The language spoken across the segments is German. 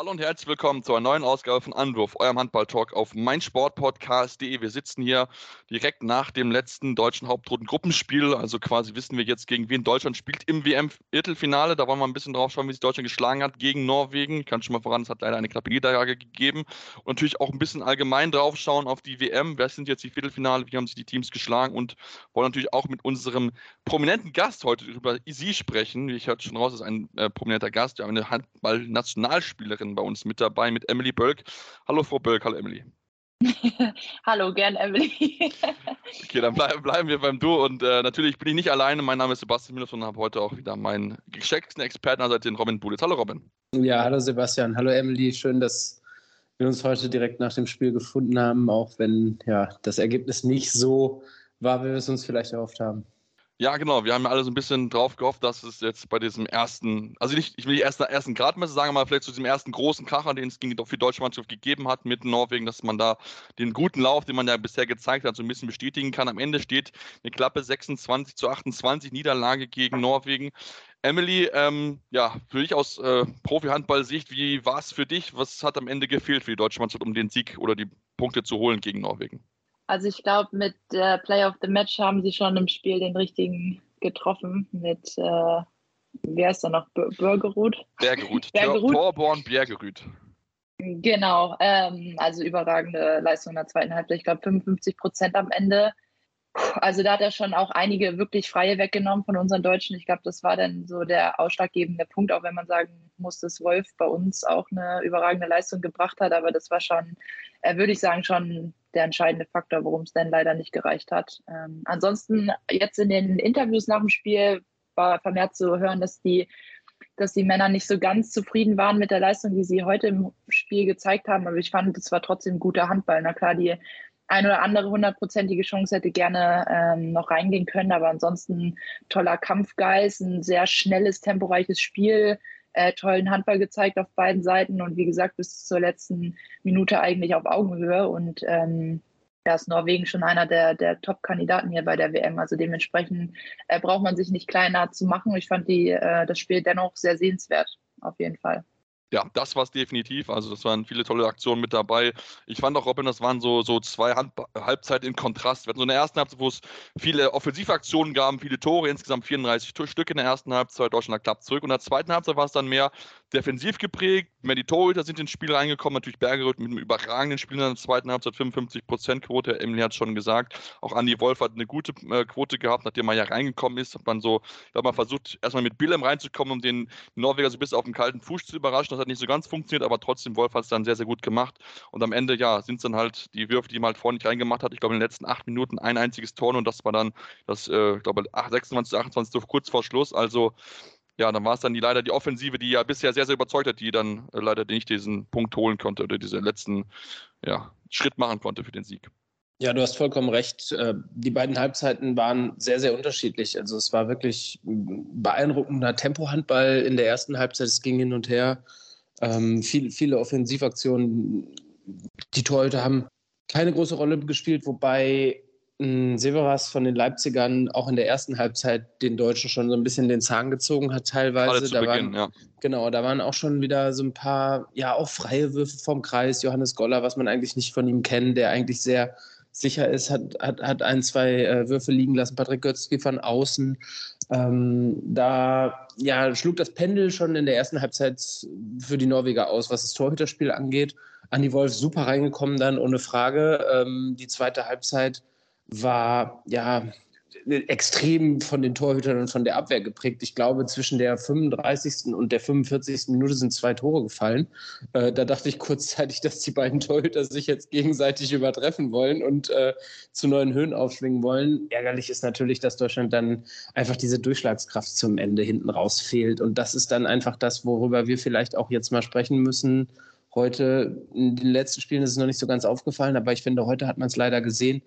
Hallo und herzlich willkommen zu einer neuen Ausgabe von Anwurf, eurem Handball-Talk auf meinsportpodcast.de. Wir sitzen hier direkt nach dem letzten deutschen Hauptrunden-Gruppenspiel. Also quasi wissen wir jetzt, gegen wen Deutschland spielt im WM-Viertelfinale. Da wollen wir ein bisschen drauf schauen, wie sich Deutschland geschlagen hat gegen Norwegen. Ich kann schon mal voran, es hat leider eine knappe Niederlage gegeben. Und natürlich auch ein bisschen allgemein drauf schauen auf die WM. Wer sind jetzt die Viertelfinale? Wie haben sich die Teams geschlagen? Und wollen natürlich auch mit unserem prominenten Gast heute über sie sprechen. Ich hörte schon raus, ist ein äh, prominenter Gast. Wir haben eine Handball-Nationalspielerin bei uns mit dabei, mit Emily Bölk. Hallo Frau Bölk, hallo Emily. Hallo, gern Emily. okay, dann bleib, bleiben wir beim Du und äh, natürlich bin ich nicht alleine. Mein Name ist Sebastian Minus und habe heute auch wieder meinen geschätzten Experten, also den Robin Bulitz. Hallo Robin. Ja, hallo Sebastian, hallo Emily. Schön, dass wir uns heute direkt nach dem Spiel gefunden haben, auch wenn ja, das Ergebnis nicht so war, wie wir es uns vielleicht erhofft haben. Ja, genau. Wir haben ja alle so ein bisschen drauf gehofft, dass es jetzt bei diesem ersten, also nicht, ich will nicht erst ersten Gradmesser sagen, aber vielleicht zu diesem ersten großen Kracher, den es gegen die deutsche Mannschaft gegeben hat mit Norwegen, dass man da den guten Lauf, den man ja bisher gezeigt hat, so ein bisschen bestätigen kann. Am Ende steht eine klappe 26 zu 28 Niederlage gegen Norwegen. Emily, ähm, ja, für dich aus äh, Profi-Handball-Sicht, wie war es für dich? Was hat am Ende gefehlt für die deutsche Mannschaft, um den Sieg oder die Punkte zu holen gegen Norwegen? Also ich glaube, mit der Play of the Match haben sie schon im Spiel den richtigen getroffen mit, äh, wer ist da noch, Bürgerud? Bergerud, Bergerud. Torborn Bergerud. Genau, ähm, also überragende Leistung in der zweiten Halbzeit. Ich glaube 55 Prozent am Ende. Also da hat er schon auch einige wirklich Freie weggenommen von unseren Deutschen. Ich glaube, das war dann so der ausschlaggebende Punkt, auch wenn man sagen muss, dass Wolf bei uns auch eine überragende Leistung gebracht hat. Aber das war schon, äh, würde ich sagen, schon der entscheidende Faktor, warum es dann leider nicht gereicht hat. Ähm, ansonsten jetzt in den Interviews nach dem Spiel war vermehrt zu hören, dass die, dass die Männer nicht so ganz zufrieden waren mit der Leistung, die sie heute im Spiel gezeigt haben. Aber ich fand, es war trotzdem guter Handball. Na klar, die ein oder andere hundertprozentige Chance hätte gerne ähm, noch reingehen können, aber ansonsten toller Kampfgeist, ein sehr schnelles, temporeiches Spiel, äh, tollen Handball gezeigt auf beiden Seiten und wie gesagt bis zur letzten Minute eigentlich auf Augenhöhe und ähm, da ist Norwegen schon einer der, der Top-Kandidaten hier bei der WM. Also dementsprechend äh, braucht man sich nicht kleiner zu machen. Ich fand die, äh, das Spiel dennoch sehr sehenswert, auf jeden Fall ja, das war es definitiv. Also, das waren viele tolle Aktionen mit dabei. Ich fand auch, Robin, das waren so, so zwei Hand Halbzeiten in Kontrast. Wir hatten so eine ersten Halbzeit, wo es viele Offensivaktionen gab, viele Tore, insgesamt 34 Stück in der ersten Halbzeit. Deutschland klappt zurück. Und in der zweiten Halbzeit war es dann mehr defensiv geprägt. Mehr die Torhüter sind ins Spiel reingekommen. Natürlich Bergerud mit einem überragenden Spiel in der zweiten Halbzeit, 55% Quote. Emily hat schon gesagt. Auch Andi Wolf hat eine gute äh, Quote gehabt, nachdem er ja reingekommen ist. Hat man so, hat man versucht, erstmal mit Billem reinzukommen, um den Norweger so ein bisschen auf dem kalten Fuß zu überraschen. Das hat nicht so ganz funktioniert, aber trotzdem, Wolf hat es dann sehr, sehr gut gemacht. Und am Ende, ja, sind es dann halt die Würfe, die man halt vorne nicht reingemacht hat. Ich glaube, in den letzten acht Minuten ein einziges Tor und das war dann das, äh, ich glaube, 26, 28 kurz vor Schluss. Also, ja, dann war es dann die, leider die Offensive, die ja bisher sehr, sehr überzeugt hat, die dann äh, leider nicht diesen Punkt holen konnte oder diesen letzten ja, Schritt machen konnte für den Sieg. Ja, du hast vollkommen recht. Äh, die beiden Halbzeiten waren sehr, sehr unterschiedlich. Also es war wirklich beeindruckender Tempohandball in der ersten Halbzeit. Es ging hin und her. Ähm, viel, viele Offensivaktionen. Die Torhüter haben keine große Rolle gespielt, wobei Severas von den Leipzigern auch in der ersten Halbzeit den Deutschen schon so ein bisschen den Zahn gezogen hat, teilweise. da Beginn, waren, ja. Genau, da waren auch schon wieder so ein paar, ja, auch freie Würfe vom Kreis. Johannes Goller, was man eigentlich nicht von ihm kennt, der eigentlich sehr sicher ist, hat, hat, hat ein, zwei äh, Würfe liegen lassen. Patrick Götzky von außen. Ähm, da ja, schlug das Pendel schon in der ersten Halbzeit für die Norweger aus, was das Torhüterspiel angeht. Andi Wolf super reingekommen dann, ohne Frage. Ähm, die zweite Halbzeit war ja extrem von den Torhütern und von der Abwehr geprägt. Ich glaube, zwischen der 35. und der 45. Minute sind zwei Tore gefallen. Äh, da dachte ich kurzzeitig, dass die beiden Torhüter sich jetzt gegenseitig übertreffen wollen und äh, zu neuen Höhen aufschwingen wollen. Ärgerlich ist natürlich, dass Deutschland dann einfach diese Durchschlagskraft zum Ende hinten raus fehlt. Und das ist dann einfach das, worüber wir vielleicht auch jetzt mal sprechen müssen. Heute, in den letzten Spielen ist es noch nicht so ganz aufgefallen, aber ich finde, heute hat man es leider gesehen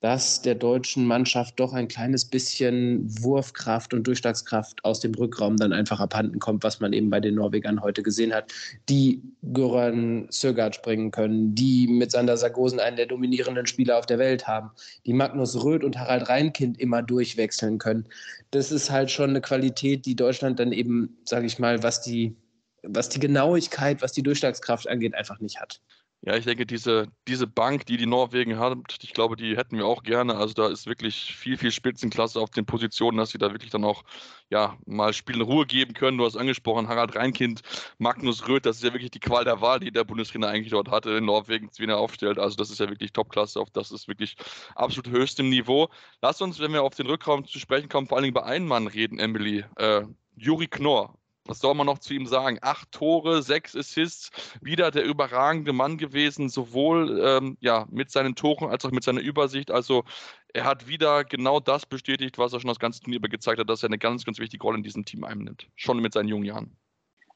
dass der deutschen Mannschaft doch ein kleines bisschen Wurfkraft und Durchschlagskraft aus dem Rückraum dann einfach abhanden kommt, was man eben bei den Norwegern heute gesehen hat, die Göran Sögaard bringen können, die mit Sander Sargosen einen der dominierenden Spieler auf der Welt haben, die Magnus Röth und Harald Reinkind immer durchwechseln können. Das ist halt schon eine Qualität, die Deutschland dann eben, sage ich mal, was die, was die Genauigkeit, was die Durchschlagskraft angeht, einfach nicht hat. Ja, ich denke, diese, diese Bank, die die Norwegen hat, ich glaube, die hätten wir auch gerne. Also da ist wirklich viel, viel Spitzenklasse auf den Positionen, dass sie da wirklich dann auch ja, mal Spielen Ruhe geben können. Du hast angesprochen, Harald Reinkind, Magnus Röth, das ist ja wirklich die Qual der Wahl, die der Bundestrainer eigentlich dort hatte in Norwegen, wie er aufstellt. Also das ist ja wirklich Topklasse, das ist wirklich absolut höchstem Niveau. Lass uns, wenn wir auf den Rückraum zu sprechen kommen, vor allem über einen Mann reden, Emily. Äh, Juri Knorr, was soll man noch zu ihm sagen? Acht Tore, sechs Assists, wieder der überragende Mann gewesen, sowohl ähm, ja, mit seinen Toren als auch mit seiner Übersicht. Also er hat wieder genau das bestätigt, was er schon das ganze Turnier über gezeigt hat, dass er eine ganz, ganz wichtige Rolle in diesem Team einnimmt. Schon mit seinen jungen Jahren.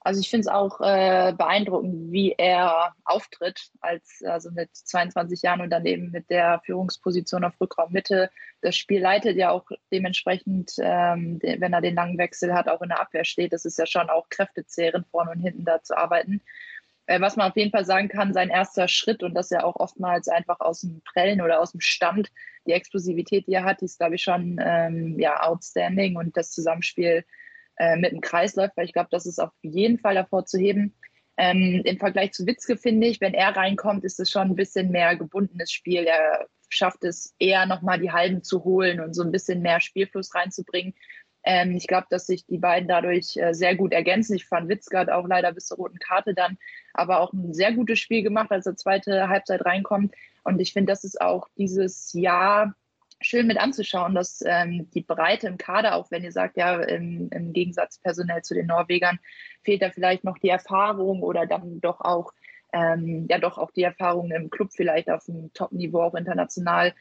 Also ich finde es auch äh, beeindruckend, wie er auftritt, als also mit 22 Jahren und dann eben mit der Führungsposition auf Rückraummitte. Das Spiel leitet ja auch dementsprechend, ähm, wenn er den langen Wechsel hat, auch in der Abwehr steht. Das ist ja schon auch kräftezehrend, vorne und hinten da zu arbeiten. Äh, was man auf jeden Fall sagen kann, sein erster Schritt und das ja auch oftmals einfach aus dem Prellen oder aus dem Stand, die Explosivität, die er hat, die ist, glaube ich, schon ähm, ja, outstanding und das Zusammenspiel äh, mit dem Kreisläufer. Ich glaube, das ist auf jeden Fall hervorzuheben. Ähm, Im Vergleich zu Witzke finde ich, wenn er reinkommt, ist es schon ein bisschen mehr gebundenes Spiel. Er schafft es eher nochmal die Halben zu holen und so ein bisschen mehr Spielfluss reinzubringen. Ähm, ich glaube, dass sich die beiden dadurch äh, sehr gut ergänzen. Ich fand Witzke hat auch leider bis zur roten Karte dann, aber auch ein sehr gutes Spiel gemacht, als er zweite Halbzeit reinkommt. Und ich finde, das ist auch dieses Jahr schön mit anzuschauen, dass ähm, die Breite im Kader, auch wenn ihr sagt, ja, im, im, Gegensatz personell zu den Norwegern, fehlt da vielleicht noch die Erfahrung oder dann doch auch, ähm, ja, doch auch die Erfahrung im Club vielleicht auf dem Top-Niveau, auch international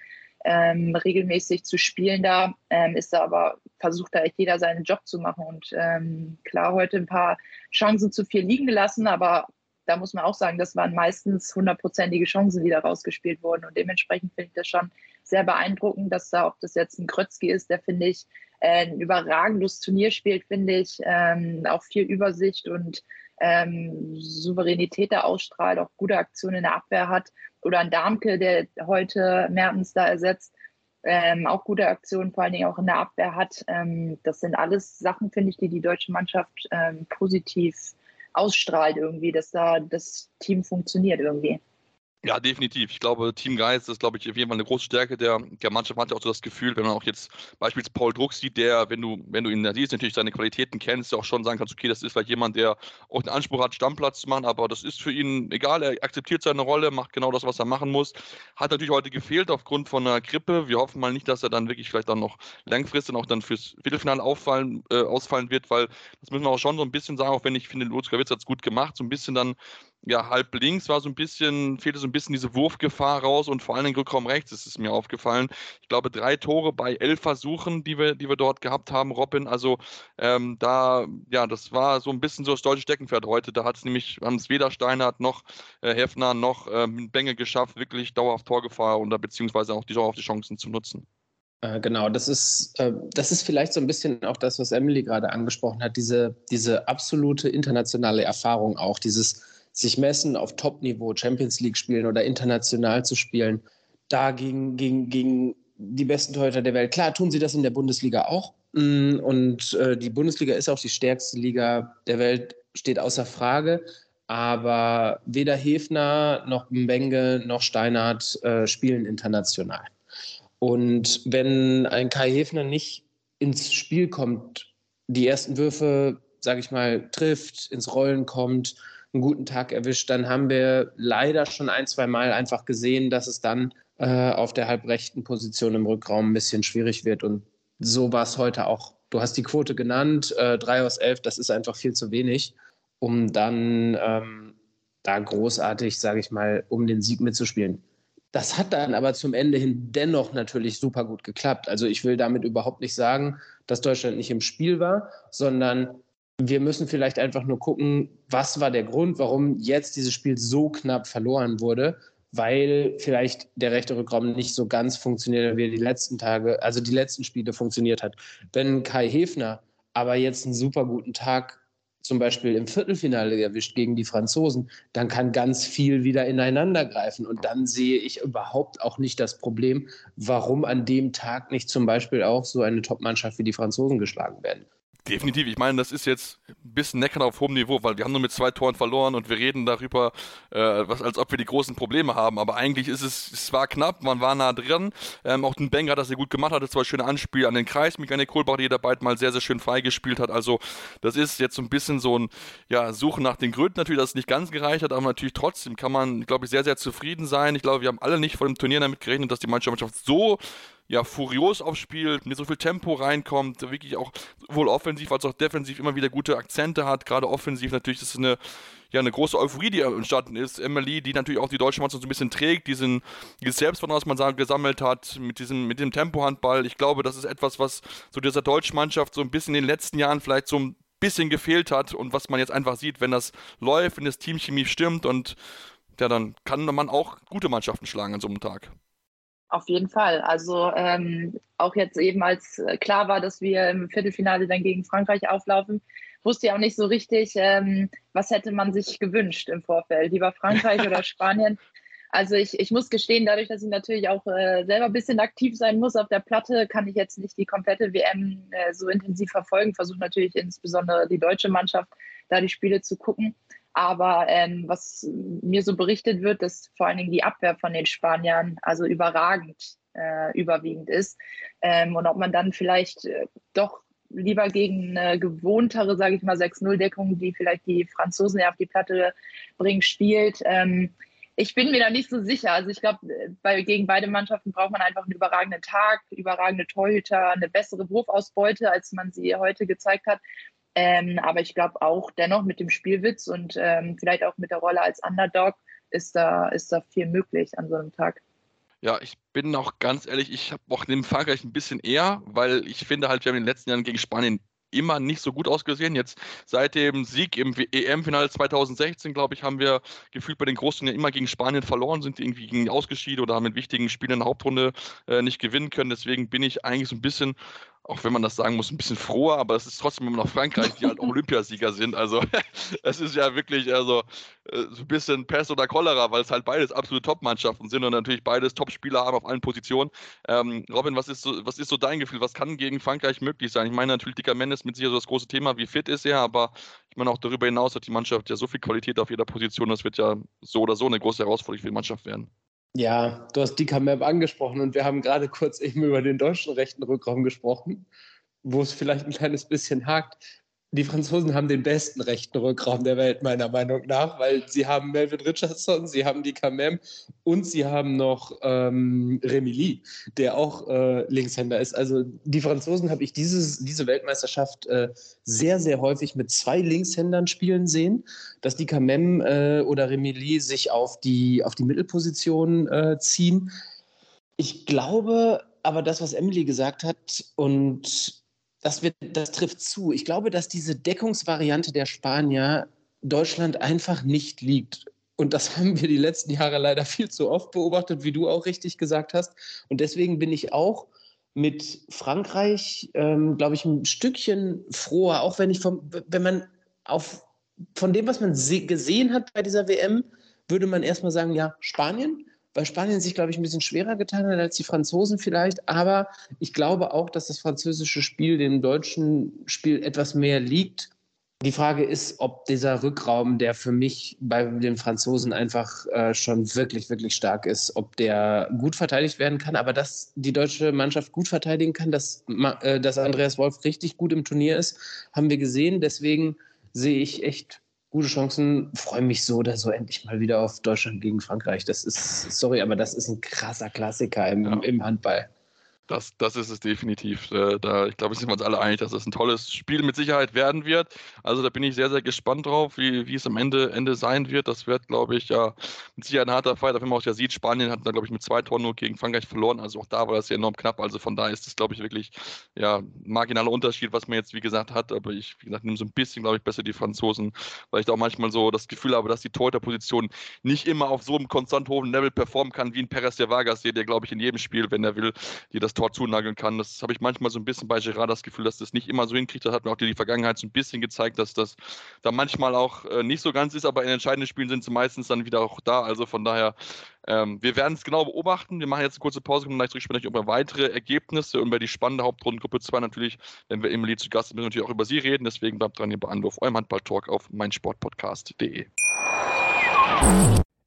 ähm, regelmäßig zu spielen da, ähm, ist da aber, versucht da echt jeder seinen Job zu machen und ähm, klar, heute ein paar Chancen zu viel liegen gelassen, aber da muss man auch sagen, das waren meistens hundertprozentige Chancen, die da rausgespielt wurden und dementsprechend finde ich das schon sehr beeindruckend, dass da, ob das jetzt ein Krötzki ist, der finde ich ein überragendes Turnier spielt, finde ich, ähm, auch viel Übersicht und ähm, Souveränität da ausstrahlt, auch gute Aktionen in der Abwehr hat. Oder ein Darmke, der heute Mertens da ersetzt, ähm, auch gute Aktionen, vor allen Dingen auch in der Abwehr hat. Ähm, das sind alles Sachen, finde ich, die die deutsche Mannschaft ähm, positiv ausstrahlt irgendwie, dass da das Team funktioniert irgendwie. Ja, definitiv. Ich glaube, Teamgeist ist, glaube ich, auf jeden Fall eine große Stärke der, der Mannschaft. Man hat ja auch so das Gefühl, wenn man auch jetzt beispielsweise Paul Druck sieht, der, wenn du, wenn du ihn siehst, natürlich seine Qualitäten kennst, ja auch schon sagen kannst, okay, das ist vielleicht jemand, der auch den Anspruch hat, Stammplatz zu machen, aber das ist für ihn egal. Er akzeptiert seine Rolle, macht genau das, was er machen muss. Hat natürlich heute gefehlt aufgrund von einer Grippe. Wir hoffen mal nicht, dass er dann wirklich vielleicht dann noch langfristig auch dann fürs Viertelfinale auffallen, äh, ausfallen wird, weil das müssen wir auch schon so ein bisschen sagen, auch wenn ich finde, Lutz Witz hat es gut gemacht, so ein bisschen dann ja, halb links war so ein bisschen, fehlte so ein bisschen diese Wurfgefahr raus und vor allem den Rückraum rechts ist es mir aufgefallen. Ich glaube, drei Tore bei elf Versuchen, die wir, die wir dort gehabt haben, Robin. Also ähm, da, ja, das war so ein bisschen so das deutsche Steckenpferd heute. Da hat es nämlich, haben es weder Steinhardt noch äh, Hefner noch ähm, Benge geschafft, wirklich dauerhaft Torgefahr da beziehungsweise auch die dauerhaft die Chancen zu nutzen. Äh, genau, das ist, äh, das ist vielleicht so ein bisschen auch das, was Emily gerade angesprochen hat, diese, diese absolute internationale Erfahrung auch, dieses sich messen auf Top-Niveau, Champions League spielen oder international zu spielen, da gegen, gegen, gegen die besten Torhüter der Welt. Klar, tun sie das in der Bundesliga auch. Mm, und äh, die Bundesliga ist auch die stärkste Liga der Welt, steht außer Frage. Aber weder Hefner noch Mbenge noch Steinhardt äh, spielen international. Und wenn ein Kai Hefner nicht ins Spiel kommt, die ersten Würfe, sage ich mal, trifft, ins Rollen kommt, einen guten Tag erwischt, dann haben wir leider schon ein, zwei Mal einfach gesehen, dass es dann äh, auf der halbrechten Position im Rückraum ein bisschen schwierig wird. Und so war es heute auch. Du hast die Quote genannt, äh, drei aus elf, das ist einfach viel zu wenig, um dann ähm, da großartig, sage ich mal, um den Sieg mitzuspielen. Das hat dann aber zum Ende hin dennoch natürlich super gut geklappt. Also ich will damit überhaupt nicht sagen, dass Deutschland nicht im Spiel war, sondern wir müssen vielleicht einfach nur gucken, was war der Grund, warum jetzt dieses Spiel so knapp verloren wurde, weil vielleicht der rechte Rückraum nicht so ganz funktioniert, wie er die letzten Tage, also die letzten Spiele funktioniert hat. Wenn Kai Hefner aber jetzt einen super guten Tag zum Beispiel im Viertelfinale erwischt gegen die Franzosen, dann kann ganz viel wieder ineinander greifen. Und dann sehe ich überhaupt auch nicht das Problem, warum an dem Tag nicht zum Beispiel auch so eine Top-Mannschaft wie die Franzosen geschlagen werden. Definitiv. Ich meine, das ist jetzt ein bisschen Neckern auf hohem Niveau, weil wir haben nur mit zwei Toren verloren und wir reden darüber, äh, was, als ob wir die großen Probleme haben. Aber eigentlich ist es, es war knapp, man war nah dran. Ähm, auch den Banger hat das sehr gut gemacht, hatte zwei schöne Anspiele an den Kreis. Mikael Kohlbach, der beide mal sehr, sehr schön freigespielt hat. Also, das ist jetzt so ein bisschen so ein, ja, Suchen nach den Gründen natürlich, dass es nicht ganz gereicht hat, aber natürlich trotzdem kann man, glaube ich, sehr, sehr zufrieden sein. Ich glaube, wir haben alle nicht vor dem Turnier damit gerechnet, dass die Mannschaft so ja, furios aufspielt, mit so viel Tempo reinkommt, wirklich auch sowohl offensiv als auch defensiv immer wieder gute Akzente hat. Gerade offensiv natürlich ist es eine, ja, eine große Euphorie, die entstanden ist. Emily, die natürlich auch die deutsche Mannschaft so ein bisschen trägt, diesen, dieses Selbstvertrauen, was man sagen, gesammelt hat, mit diesem, mit dem Tempohandball. Ich glaube, das ist etwas, was so dieser deutschen Mannschaft so ein bisschen in den letzten Jahren vielleicht so ein bisschen gefehlt hat und was man jetzt einfach sieht, wenn das läuft, wenn das Teamchemie stimmt und ja, dann kann man auch gute Mannschaften schlagen an so einem Tag. Auf jeden Fall. Also ähm, auch jetzt eben, als äh, klar war, dass wir im Viertelfinale dann gegen Frankreich auflaufen, wusste ich auch nicht so richtig, ähm, was hätte man sich gewünscht im Vorfeld. Lieber Frankreich oder Spanien. Also ich, ich muss gestehen, dadurch, dass ich natürlich auch äh, selber ein bisschen aktiv sein muss auf der Platte, kann ich jetzt nicht die komplette WM äh, so intensiv verfolgen. Versuche natürlich insbesondere die deutsche Mannschaft, da die Spiele zu gucken. Aber ähm, was mir so berichtet wird, dass vor allen Dingen die Abwehr von den Spaniern also überragend äh, überwiegend ist. Ähm, und ob man dann vielleicht äh, doch lieber gegen eine gewohntere, sage ich mal, 6-0-Deckung, die vielleicht die Franzosen ja auf die Platte bringen, spielt. Ähm, ich bin mir da nicht so sicher. Also ich glaube, bei, gegen beide Mannschaften braucht man einfach einen überragenden Tag, überragende Torhüter, eine bessere Wurfausbeute, als man sie heute gezeigt hat. Ähm, aber ich glaube auch dennoch mit dem Spielwitz und ähm, vielleicht auch mit der Rolle als Underdog ist da, ist da viel möglich an so einem Tag. Ja, ich bin auch ganz ehrlich, ich habe auch neben Frankreich ein bisschen eher, weil ich finde halt, wir haben in den letzten Jahren gegen Spanien immer nicht so gut ausgesehen. Jetzt seit dem Sieg im EM-Finale 2016, glaube ich, haben wir gefühlt bei den ja immer gegen Spanien verloren, sind irgendwie gegen ausgeschieden oder haben mit wichtigen Spielen in der Hauptrunde äh, nicht gewinnen können. Deswegen bin ich eigentlich so ein bisschen auch wenn man das sagen muss, ein bisschen froher, aber es ist trotzdem immer noch Frankreich, die halt Olympiasieger sind. Also es ist ja wirklich also, äh, so ein bisschen Pest oder Cholera, weil es halt beides absolute Top-Mannschaften sind und natürlich beides Top-Spieler haben auf allen Positionen. Ähm, Robin, was ist, so, was ist so dein Gefühl? Was kann gegen Frankreich möglich sein? Ich meine natürlich, Dicker Mendes ist mit sicher so das große Thema, wie fit ist er, aber ich meine auch darüber hinaus hat die Mannschaft ja so viel Qualität auf jeder Position, das wird ja so oder so eine große Herausforderung für die Mannschaft werden. Ja, du hast Dika Map angesprochen und wir haben gerade kurz eben über den deutschen rechten Rückraum gesprochen, wo es vielleicht ein kleines bisschen hakt die Franzosen haben den besten rechten Rückraum der Welt, meiner Meinung nach, weil sie haben Melvin Richardson, sie haben die Kamem und sie haben noch ähm, Remy Lee, der auch äh, Linkshänder ist. Also die Franzosen habe ich dieses, diese Weltmeisterschaft äh, sehr, sehr häufig mit zwei Linkshändern spielen sehen, dass die Kamem äh, oder Remy Lee sich auf die, auf die Mittelposition äh, ziehen. Ich glaube aber das, was Emily gesagt hat und das, wird, das trifft zu. Ich glaube, dass diese Deckungsvariante der Spanier Deutschland einfach nicht liegt. Und das haben wir die letzten Jahre leider viel zu oft beobachtet, wie du auch richtig gesagt hast. Und deswegen bin ich auch mit Frankreich, ähm, glaube ich, ein Stückchen froher, auch wenn ich vom, wenn man auf, von dem, was man gesehen hat bei dieser WM, würde man erstmal sagen, ja, Spanien weil Spanien sich, glaube ich, ein bisschen schwerer getan hat als die Franzosen vielleicht. Aber ich glaube auch, dass das französische Spiel dem deutschen Spiel etwas mehr liegt. Die Frage ist, ob dieser Rückraum, der für mich bei den Franzosen einfach äh, schon wirklich, wirklich stark ist, ob der gut verteidigt werden kann. Aber dass die deutsche Mannschaft gut verteidigen kann, dass, äh, dass Andreas Wolf richtig gut im Turnier ist, haben wir gesehen. Deswegen sehe ich echt gute Chancen. Freue mich so oder so endlich mal wieder auf Deutschland gegen Frankreich. Das ist, sorry, aber das ist ein krasser Klassiker im, ja. im Handball. Das, das ist es definitiv. Äh, da, ich glaube, sind wir uns alle einig, dass es ein tolles Spiel mit Sicherheit werden wird. Also da bin ich sehr, sehr gespannt drauf, wie, wie es am Ende, Ende sein wird. Das wird, glaube ich, ja mit Sicherheit ein harter Fight. Wenn man auch ja sieht, Spanien hat da, glaube ich, mit zwei Toren nur gegen Frankreich verloren. Also auch da war das ja enorm knapp. Also von daher ist es, glaube ich, wirklich ja, ein marginaler Unterschied, was man jetzt, wie gesagt, hat. Aber ich, wie gesagt, nehme so ein bisschen, glaube ich, besser die Franzosen, weil ich da auch manchmal so das Gefühl habe, dass die Torhüterposition nicht immer auf so einem konstant hohen Level performen kann, wie ein Perez de Vargas, der, glaube ich, in jedem Spiel, wenn er will, dir das Tor zunageln kann. Das habe ich manchmal so ein bisschen bei Gerard das Gefühl, dass das nicht immer so hinkriegt. Das hat mir auch die Vergangenheit so ein bisschen gezeigt, dass das da manchmal auch äh, nicht so ganz ist, aber in entscheidenden Spielen sind sie meistens dann wieder auch da. Also von daher, ähm, wir werden es genau beobachten. Wir machen jetzt eine kurze Pause, kommen gleich zurück, sprechen über weitere Ergebnisse und über die spannende Hauptrundengruppe 2 natürlich, wenn wir Emily zu Gast sind, müssen wir natürlich auch über sie reden. Deswegen bleibt dran hier bei Anruf, eurem Handball-Talk auf meinsportpodcast.de.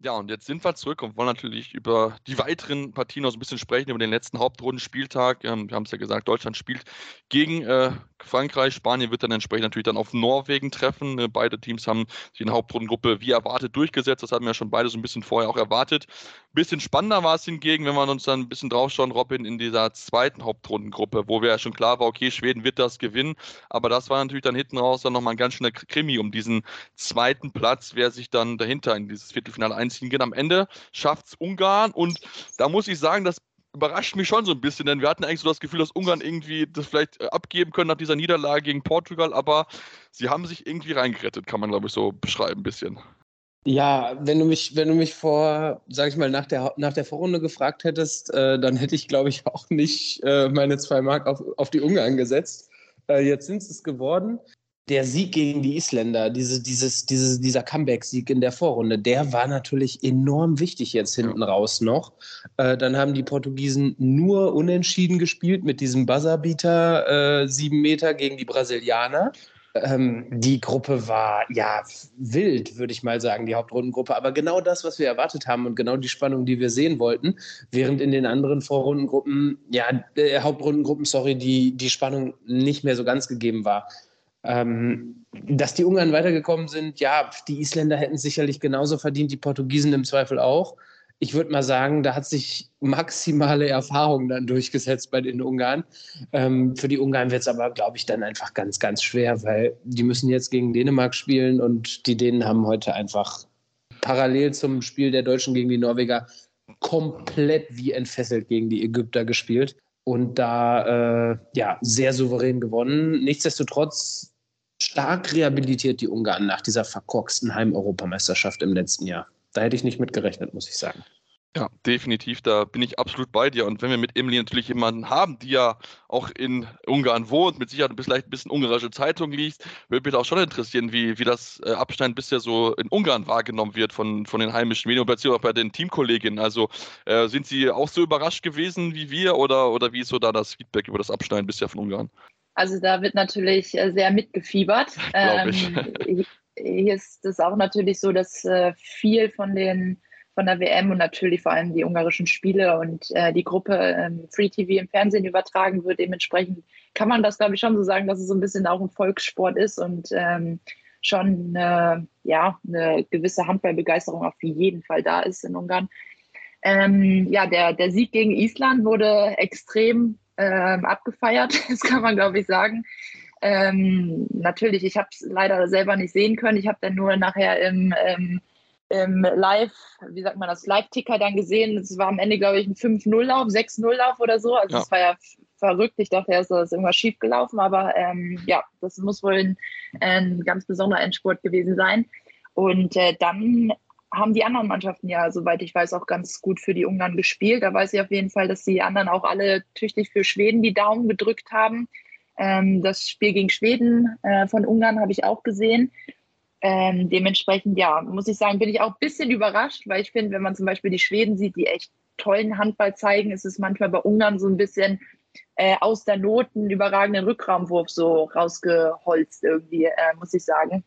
Ja, und jetzt sind wir zurück und wollen natürlich über die weiteren Partien noch so ein bisschen sprechen, über den letzten Hauptrundenspieltag. Ähm, wir haben es ja gesagt, Deutschland spielt gegen äh, Frankreich. Spanien wird dann entsprechend natürlich dann auf Norwegen treffen. Äh, beide Teams haben sich in der Hauptrundengruppe wie erwartet durchgesetzt. Das hatten wir ja schon beide so ein bisschen vorher auch erwartet. Ein bisschen spannender war es hingegen, wenn wir uns dann ein bisschen draufschauen, Robin, in dieser zweiten Hauptrundengruppe, wo wir ja schon klar war, okay, Schweden wird das gewinnen. Aber das war natürlich dann hinten raus dann nochmal ein ganz schöner Krimi um diesen zweiten Platz, wer sich dann dahinter in dieses Viertelfinale einziehen kann. Am Ende schafft es Ungarn und da muss ich sagen, das überrascht mich schon so ein bisschen, denn wir hatten eigentlich so das Gefühl, dass Ungarn irgendwie das vielleicht äh, abgeben können nach dieser Niederlage gegen Portugal, aber sie haben sich irgendwie reingerettet, kann man glaube ich so beschreiben ein bisschen. Ja, wenn du mich, wenn du mich vor, sag ich mal, nach der, nach der Vorrunde gefragt hättest, äh, dann hätte ich, glaube ich, auch nicht äh, meine zwei Mark auf, auf die Ungarn gesetzt. Äh, jetzt sind es geworden der Sieg gegen die Isländer, diese, dieses, dieses, dieser Comeback-Sieg in der Vorrunde, der war natürlich enorm wichtig jetzt hinten raus noch. Äh, dann haben die Portugiesen nur unentschieden gespielt mit diesem Buzzerbeater äh, sieben Meter gegen die Brasilianer. Ähm, die Gruppe war ja wild, würde ich mal sagen, die Hauptrundengruppe. Aber genau das, was wir erwartet haben und genau die Spannung, die wir sehen wollten, während in den anderen Vorrundengruppen, ja, äh, Hauptrundengruppen, sorry, die, die Spannung nicht mehr so ganz gegeben war. Ähm, dass die Ungarn weitergekommen sind, ja, die Isländer hätten sicherlich genauso verdient, die Portugiesen im Zweifel auch. Ich würde mal sagen, da hat sich maximale Erfahrung dann durchgesetzt bei den Ungarn. Ähm, für die Ungarn wird es aber, glaube ich, dann einfach ganz, ganz schwer, weil die müssen jetzt gegen Dänemark spielen und die Dänen haben heute einfach parallel zum Spiel der Deutschen gegen die Norweger komplett wie entfesselt gegen die Ägypter gespielt und da äh, ja sehr souverän gewonnen. Nichtsdestotrotz stark rehabilitiert die Ungarn nach dieser verkorksten Heim-Europameisterschaft im letzten Jahr. Da hätte ich nicht mit gerechnet, muss ich sagen. Ja, definitiv, da bin ich absolut bei dir. Und wenn wir mit Emily natürlich jemanden haben, die ja auch in Ungarn wohnt, mit Sicherheit vielleicht ein bisschen ungarische Zeitung liest, würde mich auch schon interessieren, wie, wie das äh, Abstein bisher so in Ungarn wahrgenommen wird von, von den heimischen Medien und beziehungsweise auch bei den Teamkolleginnen. Also äh, sind sie auch so überrascht gewesen wie wir oder, oder wie ist so da das Feedback über das Abstein bisher von Ungarn? Also da wird natürlich äh, sehr mitgefiebert. Ähm, hier ist es auch natürlich so, dass äh, viel von den von der WM und natürlich vor allem die ungarischen Spiele und äh, die Gruppe ähm, Free TV im Fernsehen übertragen wird. Dementsprechend kann man das, glaube ich, schon so sagen, dass es so ein bisschen auch ein Volkssport ist und ähm, schon äh, ja, eine gewisse Handballbegeisterung auf jeden Fall da ist in Ungarn. Ähm, ja, der, der Sieg gegen Island wurde extrem ähm, abgefeiert, das kann man, glaube ich, sagen. Ähm, natürlich, ich habe es leider selber nicht sehen können. Ich habe dann nur nachher im, ähm, im Live, wie sagt man das, Live-Ticker dann gesehen. Es war am Ende, glaube ich, ein 5-0-Lauf, 6-0-Lauf oder so. Also es ja. war ja verrückt. Ich dachte erst, da ist irgendwas schief gelaufen, aber ähm, ja, das muss wohl ein, ein, ganz besonderer Endspurt gewesen sein. Und äh, dann haben die anderen Mannschaften ja, soweit ich weiß, auch ganz gut für die Ungarn gespielt. Da weiß ich auf jeden Fall, dass die anderen auch alle tüchtig für Schweden die Daumen gedrückt haben. Ähm, das Spiel gegen Schweden äh, von Ungarn habe ich auch gesehen. Ähm, dementsprechend, ja, muss ich sagen, bin ich auch ein bisschen überrascht, weil ich finde, wenn man zum Beispiel die Schweden sieht, die echt tollen Handball zeigen, ist es manchmal bei Ungarn so ein bisschen äh, aus der Not einen überragenden Rückraumwurf so rausgeholzt irgendwie, äh, muss ich sagen.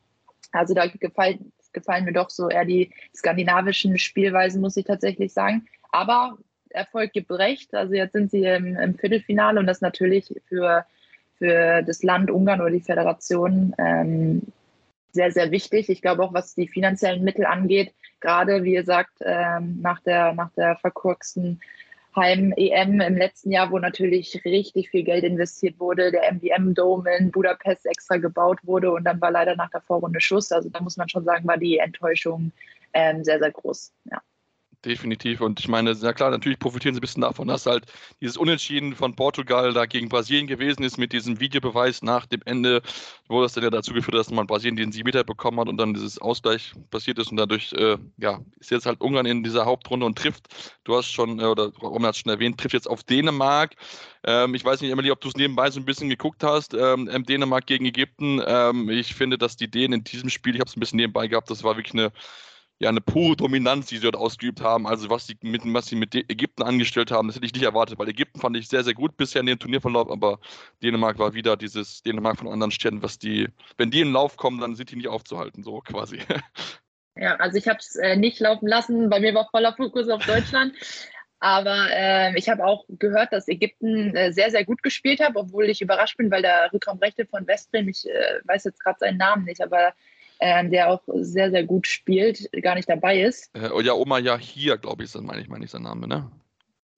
Also da gefallen, gefallen mir doch so eher die skandinavischen Spielweisen, muss ich tatsächlich sagen. Aber Erfolg gibt recht. Also jetzt sind sie im, im Viertelfinale und das natürlich für, für das Land Ungarn oder die Föderation ähm, sehr, sehr wichtig. Ich glaube auch, was die finanziellen Mittel angeht, gerade wie ihr sagt, ähm, nach der, nach der verkurksten Heim-EM im letzten Jahr, wo natürlich richtig viel Geld investiert wurde, der MDM-Dome in Budapest extra gebaut wurde und dann war leider nach der Vorrunde Schuss. Also da muss man schon sagen, war die Enttäuschung ähm, sehr, sehr groß. Ja definitiv. Und ich meine, ja klar, natürlich profitieren sie ein bisschen davon, dass halt dieses Unentschieden von Portugal da gegen Brasilien gewesen ist mit diesem Videobeweis nach dem Ende, wo das dann ja dazu geführt hat, dass man Brasilien den 7 Meter bekommen hat und dann dieses Ausgleich passiert ist und dadurch, äh, ja, ist jetzt halt Ungarn in dieser Hauptrunde und trifft, du hast schon, äh, oder Roman hat es schon erwähnt, trifft jetzt auf Dänemark. Ähm, ich weiß nicht, Emily, ob du es nebenbei so ein bisschen geguckt hast, ähm, Dänemark gegen Ägypten. Ähm, ich finde, dass die Dänen in diesem Spiel, ich habe es ein bisschen nebenbei gehabt, das war wirklich eine ja, eine pure Dominanz, die sie dort ausgeübt haben. Also was sie mit, was sie mit Ägypten angestellt haben, das hätte ich nicht erwartet, weil Ägypten fand ich sehr, sehr gut bisher in dem Turnierverlauf, aber Dänemark war wieder dieses Dänemark von anderen Städten, was die, wenn die in den Lauf kommen, dann sind die nicht aufzuhalten, so quasi. Ja, also ich habe es äh, nicht laufen lassen, bei mir war voller Fokus auf Deutschland. Aber äh, ich habe auch gehört, dass Ägypten äh, sehr, sehr gut gespielt hat, obwohl ich überrascht bin, weil der Rückraumrechte von Westbrem, ich äh, weiß jetzt gerade seinen Namen nicht, aber ähm, der auch sehr, sehr gut spielt, gar nicht dabei ist. Äh, oh ja, Oma ja hier, glaube ich, meine ich, meine ich sein Name, ne?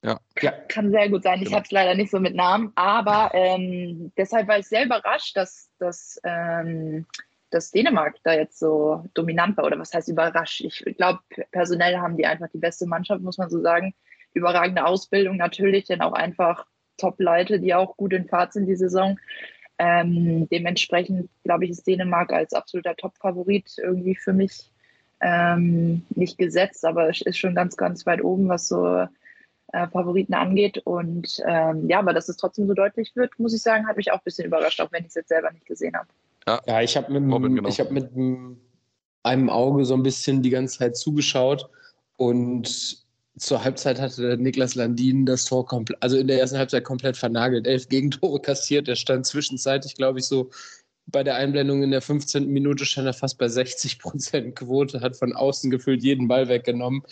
Ja. Kann sehr gut sein. Ich genau. habe es leider nicht so mit Namen, aber ähm, deshalb war ich sehr überrascht, dass, dass, ähm, dass Dänemark da jetzt so dominant war. Oder was heißt überrascht? Ich glaube, personell haben die einfach die beste Mannschaft, muss man so sagen. Überragende Ausbildung natürlich, denn auch einfach Top-Leute, die auch gut in Fahrt sind die Saison. Ähm, dementsprechend glaube ich, ist Dänemark als absoluter Top-Favorit irgendwie für mich ähm, nicht gesetzt, aber es ist schon ganz, ganz weit oben, was so äh, Favoriten angeht. Und ähm, ja, aber dass es trotzdem so deutlich wird, muss ich sagen, hat mich auch ein bisschen überrascht, auch wenn ich es jetzt selber nicht gesehen habe. Ja, ja ich habe mit, genau. hab mit einem Auge so ein bisschen die ganze Zeit zugeschaut und zur Halbzeit hatte Niklas Landin das Tor komplett, also in der ersten Halbzeit komplett vernagelt. Elf Gegentore kassiert. Er stand zwischenzeitlich, glaube ich, so bei der Einblendung in der 15. Minute stand er fast bei 60 Prozent Quote, hat von außen gefühlt jeden Ball weggenommen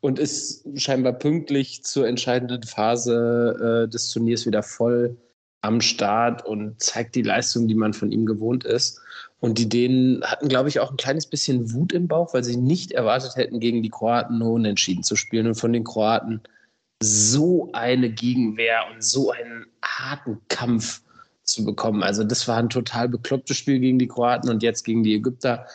und ist scheinbar pünktlich zur entscheidenden Phase äh, des Turniers wieder voll am Start und zeigt die Leistung, die man von ihm gewohnt ist. Und die Dänen hatten, glaube ich, auch ein kleines bisschen Wut im Bauch, weil sie nicht erwartet hätten, gegen die Kroaten nur unentschieden zu spielen und von den Kroaten so eine Gegenwehr und so einen harten Kampf zu bekommen. Also das war ein total beklopptes Spiel gegen die Kroaten und jetzt gegen die Ägypter.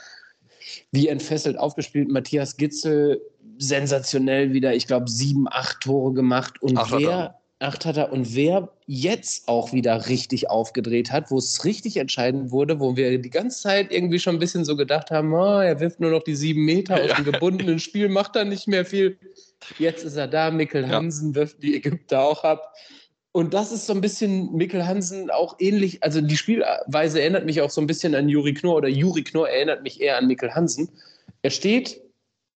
Wie entfesselt aufgespielt. Matthias Gitzel sensationell wieder, ich glaube, sieben, acht Tore gemacht. Und Ach, wer, Acht hat er. Und wer jetzt auch wieder richtig aufgedreht hat, wo es richtig entscheidend wurde, wo wir die ganze Zeit irgendwie schon ein bisschen so gedacht haben, oh, er wirft nur noch die sieben Meter aus dem gebundenen Spiel, macht da nicht mehr viel. Jetzt ist er da, Mikkel Hansen ja. wirft die Ägypter auch ab. Und das ist so ein bisschen Mikkel Hansen auch ähnlich, also die Spielweise erinnert mich auch so ein bisschen an Juri Knorr oder Juri Knorr erinnert mich eher an Mikkel Hansen. Er steht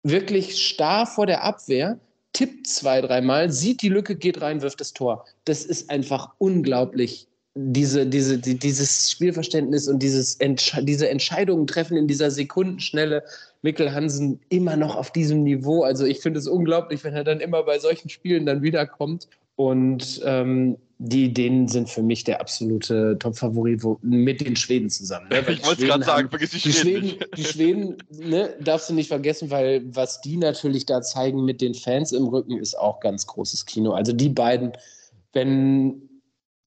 wirklich starr vor der Abwehr, tippt zwei, dreimal, sieht die Lücke, geht rein, wirft das Tor. Das ist einfach unglaublich. Diese, diese, die, dieses Spielverständnis und dieses Entsche diese Entscheidungen treffen in dieser Sekundenschnelle. Mikkel Hansen immer noch auf diesem Niveau. Also ich finde es unglaublich, wenn er dann immer bei solchen Spielen dann wiederkommt. Und ähm, die Ideen sind für mich der absolute Top-Favorit mit den Schweden zusammen. Ne? Ich wollte es gerade sagen, vergiss die, die Schweden. Schweden die Schweden ne, darfst du nicht vergessen, weil was die natürlich da zeigen mit den Fans im Rücken, ist auch ganz großes Kino. Also die beiden, wenn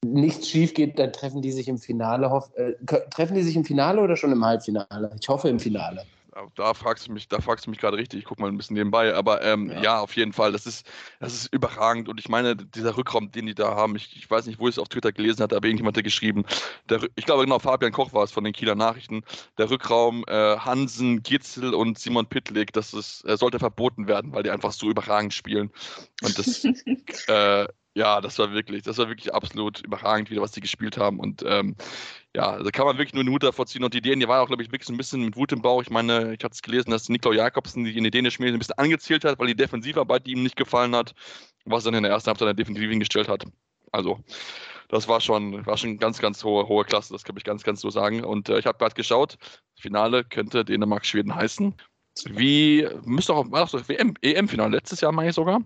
nichts schief geht, dann treffen die sich im Finale. Hoff, äh, treffen die sich im Finale oder schon im Halbfinale? Ich hoffe im Finale da fragst du mich, da fragst du mich gerade richtig. Ich gucke mal ein bisschen nebenbei. Aber ähm, ja. ja. auf jeden Fall. Das ist, das ist überragend. Und ich meine, dieser Rückraum, den die da haben, ich, ich weiß nicht, wo ich es auf Twitter gelesen hatte, aber irgendjemand hat geschrieben. Der, ich glaube genau, Fabian Koch war es von den Kieler Nachrichten. Der Rückraum äh, Hansen, Gitzel und Simon Pitlick, das ist, äh, sollte verboten werden, weil die einfach so überragend spielen. Und das, äh, ja, das war wirklich, das war wirklich absolut überragend wieder, was die gespielt haben. Und ähm, ja, also kann man wirklich nur den Hut davor ziehen. Und die Dänen, die waren auch, glaube ich, wirklich so ein bisschen mit Wut im Bauch. Ich meine, ich hatte es gelesen, dass Niklau Jakobsen die in die dänischen Medien ein bisschen angezählt hat, weil die Defensivarbeit die ihm nicht gefallen hat, was er in der ersten Halbzeit definitiv hingestellt hat. Also, das war schon, war schon ganz, ganz hohe, hohe Klasse, das kann ich ganz, ganz so sagen. Und äh, ich habe gerade geschaut, Finale könnte Dänemark-Schweden heißen. Wie, müsste auch, war doch WM, EM-Finale letztes Jahr, meine ich sogar.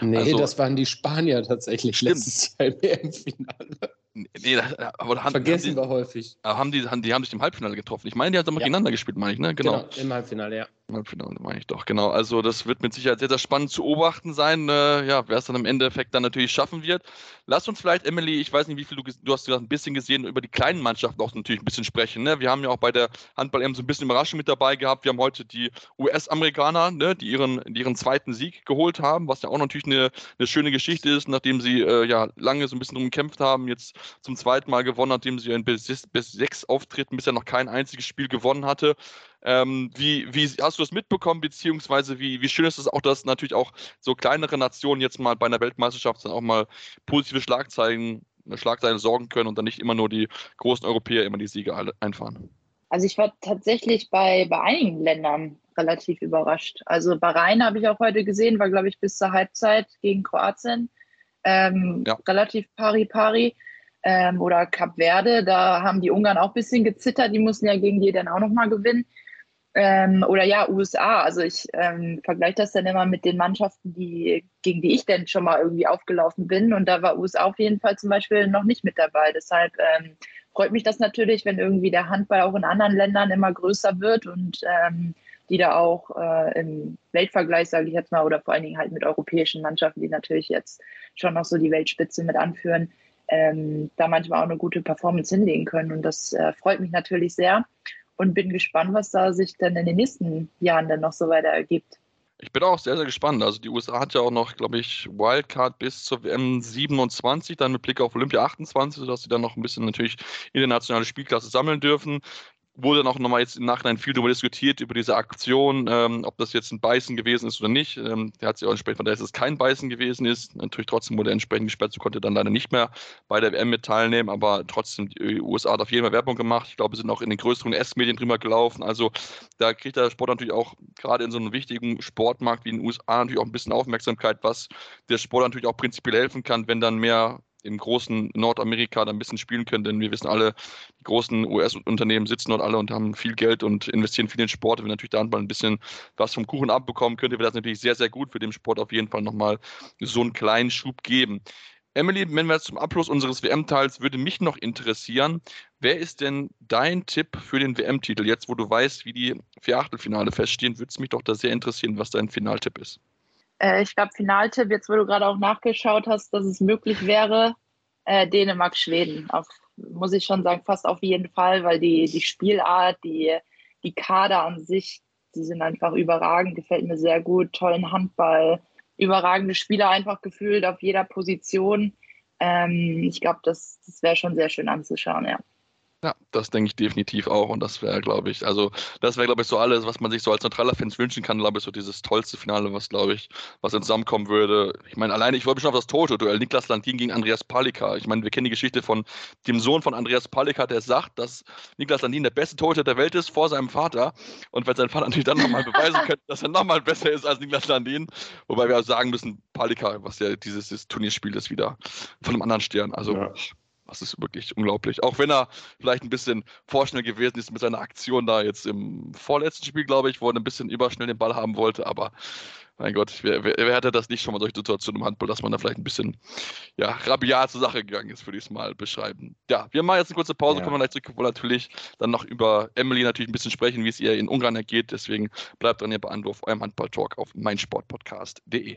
Nee, also, das waren die Spanier tatsächlich stimmt. letztes Jahr im EM-Finale. Nee, aber haben, Vergessen haben wir häufig. Haben die, haben, die haben sich im Halbfinale getroffen. Ich meine, die haben ja. gegeneinander gespielt, meine ich, ne? Genau. genau. im Halbfinale, ja. Halbfinale, meine ich doch, genau. Also, das wird mit Sicherheit sehr, sehr spannend zu beobachten sein, äh, ja, wer es dann im Endeffekt dann natürlich schaffen wird. Lass uns vielleicht, Emily, ich weiß nicht, wie viel du, du hast gesagt, ein bisschen gesehen, über die kleinen Mannschaften auch natürlich ein bisschen sprechen. Ne? Wir haben ja auch bei der Handball-EM so ein bisschen Überraschung mit dabei gehabt. Wir haben heute die US-Amerikaner, ne, die ihren, ihren zweiten Sieg geholt haben, was ja auch natürlich eine, eine schöne Geschichte ist, nachdem sie äh, ja lange so ein bisschen drum gekämpft haben, jetzt zum zweiten Mal gewonnen, nachdem sie in bis, bis sechs Auftritten bisher noch kein einziges Spiel gewonnen hatte. Ähm, wie, wie hast du das mitbekommen, beziehungsweise wie, wie schön ist es auch, dass natürlich auch so kleinere Nationen jetzt mal bei einer Weltmeisterschaft dann auch mal positive Schlagzeilen, Schlagzeilen sorgen können und dann nicht immer nur die großen Europäer immer die Siege einfahren? Also ich war tatsächlich bei, bei einigen Ländern relativ überrascht. Also Bahrain habe ich auch heute gesehen, war glaube ich bis zur Halbzeit gegen Kroatien ähm, ja. relativ pari-pari ähm, oder Kap Verde, da haben die Ungarn auch ein bisschen gezittert, die mussten ja gegen die dann auch nochmal gewinnen. Ähm, oder ja, USA. Also ich ähm, vergleiche das dann immer mit den Mannschaften, die, gegen die ich denn schon mal irgendwie aufgelaufen bin. Und da war USA auf jeden Fall zum Beispiel noch nicht mit dabei. Deshalb ähm, freut mich das natürlich, wenn irgendwie der Handball auch in anderen Ländern immer größer wird und ähm, die da auch äh, im Weltvergleich, sage ich jetzt mal, oder vor allen Dingen halt mit europäischen Mannschaften, die natürlich jetzt schon noch so die Weltspitze mit anführen, ähm, da manchmal auch eine gute Performance hinlegen können. Und das äh, freut mich natürlich sehr und bin gespannt, was da sich dann in den nächsten Jahren dann noch so weiter ergibt. Ich bin auch sehr, sehr gespannt. Also die USA hat ja auch noch, glaube ich, Wildcard bis zur WM 27, dann mit Blick auf Olympia 28, sodass sie dann noch ein bisschen natürlich internationale Spielklasse sammeln dürfen wurde dann auch nochmal jetzt im Nachhinein viel darüber diskutiert, über diese Aktion, ähm, ob das jetzt ein Beißen gewesen ist oder nicht. Ähm, der hat sich auch entsprechend, dass es kein Beißen gewesen ist. Natürlich trotzdem wurde er entsprechend gesperrt, so konnte dann leider nicht mehr bei der WM mit teilnehmen, aber trotzdem, die USA hat auf jeden Fall Werbung gemacht. Ich glaube, sind auch in den größeren S-Medien drüber gelaufen. Also da kriegt der Sport natürlich auch gerade in so einem wichtigen Sportmarkt wie in den USA natürlich auch ein bisschen Aufmerksamkeit, was der Sport natürlich auch prinzipiell helfen kann, wenn dann mehr im großen Nordamerika da ein bisschen spielen können, denn wir wissen alle, die großen US-Unternehmen sitzen dort alle und haben viel Geld und investieren viel in Sport. Wenn natürlich da ein bisschen was vom Kuchen abbekommen könnte, wäre das natürlich sehr, sehr gut für den Sport auf jeden Fall nochmal so einen kleinen Schub geben. Emily, wenn wir jetzt zum Abschluss unseres WM-Teils, würde mich noch interessieren, wer ist denn dein Tipp für den WM-Titel? Jetzt, wo du weißt, wie die vier Achtelfinale feststehen, würde es mich doch da sehr interessieren, was dein Finaltipp ist. Äh, ich glaube, Finaltipp, jetzt wo du gerade auch nachgeschaut hast, dass es möglich wäre, äh, Dänemark, Schweden. Auf, muss ich schon sagen, fast auf jeden Fall, weil die, die Spielart, die, die Kader an sich, die sind einfach überragend, gefällt mir sehr gut, tollen Handball, überragende Spieler einfach gefühlt auf jeder Position. Ähm, ich glaube, das, das wäre schon sehr schön anzuschauen, ja. Ja, das denke ich definitiv auch. Und das wäre, glaube ich, also das wäre, glaube ich, so alles, was man sich so als neutraler Fans wünschen kann, glaube ich, so dieses tollste Finale, was, glaube ich, was zusammenkommen würde. Ich meine, alleine, ich wollte schon auf das Toto-Duell, Niklas Landin gegen Andreas Palika. Ich meine, wir kennen die Geschichte von dem Sohn von Andreas Palika, der sagt, dass Niklas Landin der beste Torhüter der Welt ist vor seinem Vater. Und wenn sein Vater natürlich dann nochmal beweisen könnte, dass er nochmal besser ist als Niklas Landin, wobei wir auch sagen müssen, Palika, was ja dieses, dieses Turnierspiel ist, wieder von einem anderen Stern. Also. Ja. Das ist wirklich unglaublich. Auch wenn er vielleicht ein bisschen vorschnell gewesen ist mit seiner Aktion da jetzt im vorletzten Spiel, glaube ich, wo er ein bisschen überschnell den Ball haben wollte. Aber mein Gott, wer, wer, wer hatte das nicht schon mal solche Situationen im Handball, dass man da vielleicht ein bisschen ja, rabiat zur Sache gegangen ist, würde ich es mal beschreiben. Ja, wir machen jetzt eine kurze Pause, ja. kommen wir gleich zurück, wo natürlich dann noch über Emily natürlich ein bisschen sprechen, wie es ihr in Ungarn ergeht. Deswegen bleibt dran, ihr bei Anruf, eurem Handball-Talk auf meinsportpodcast.de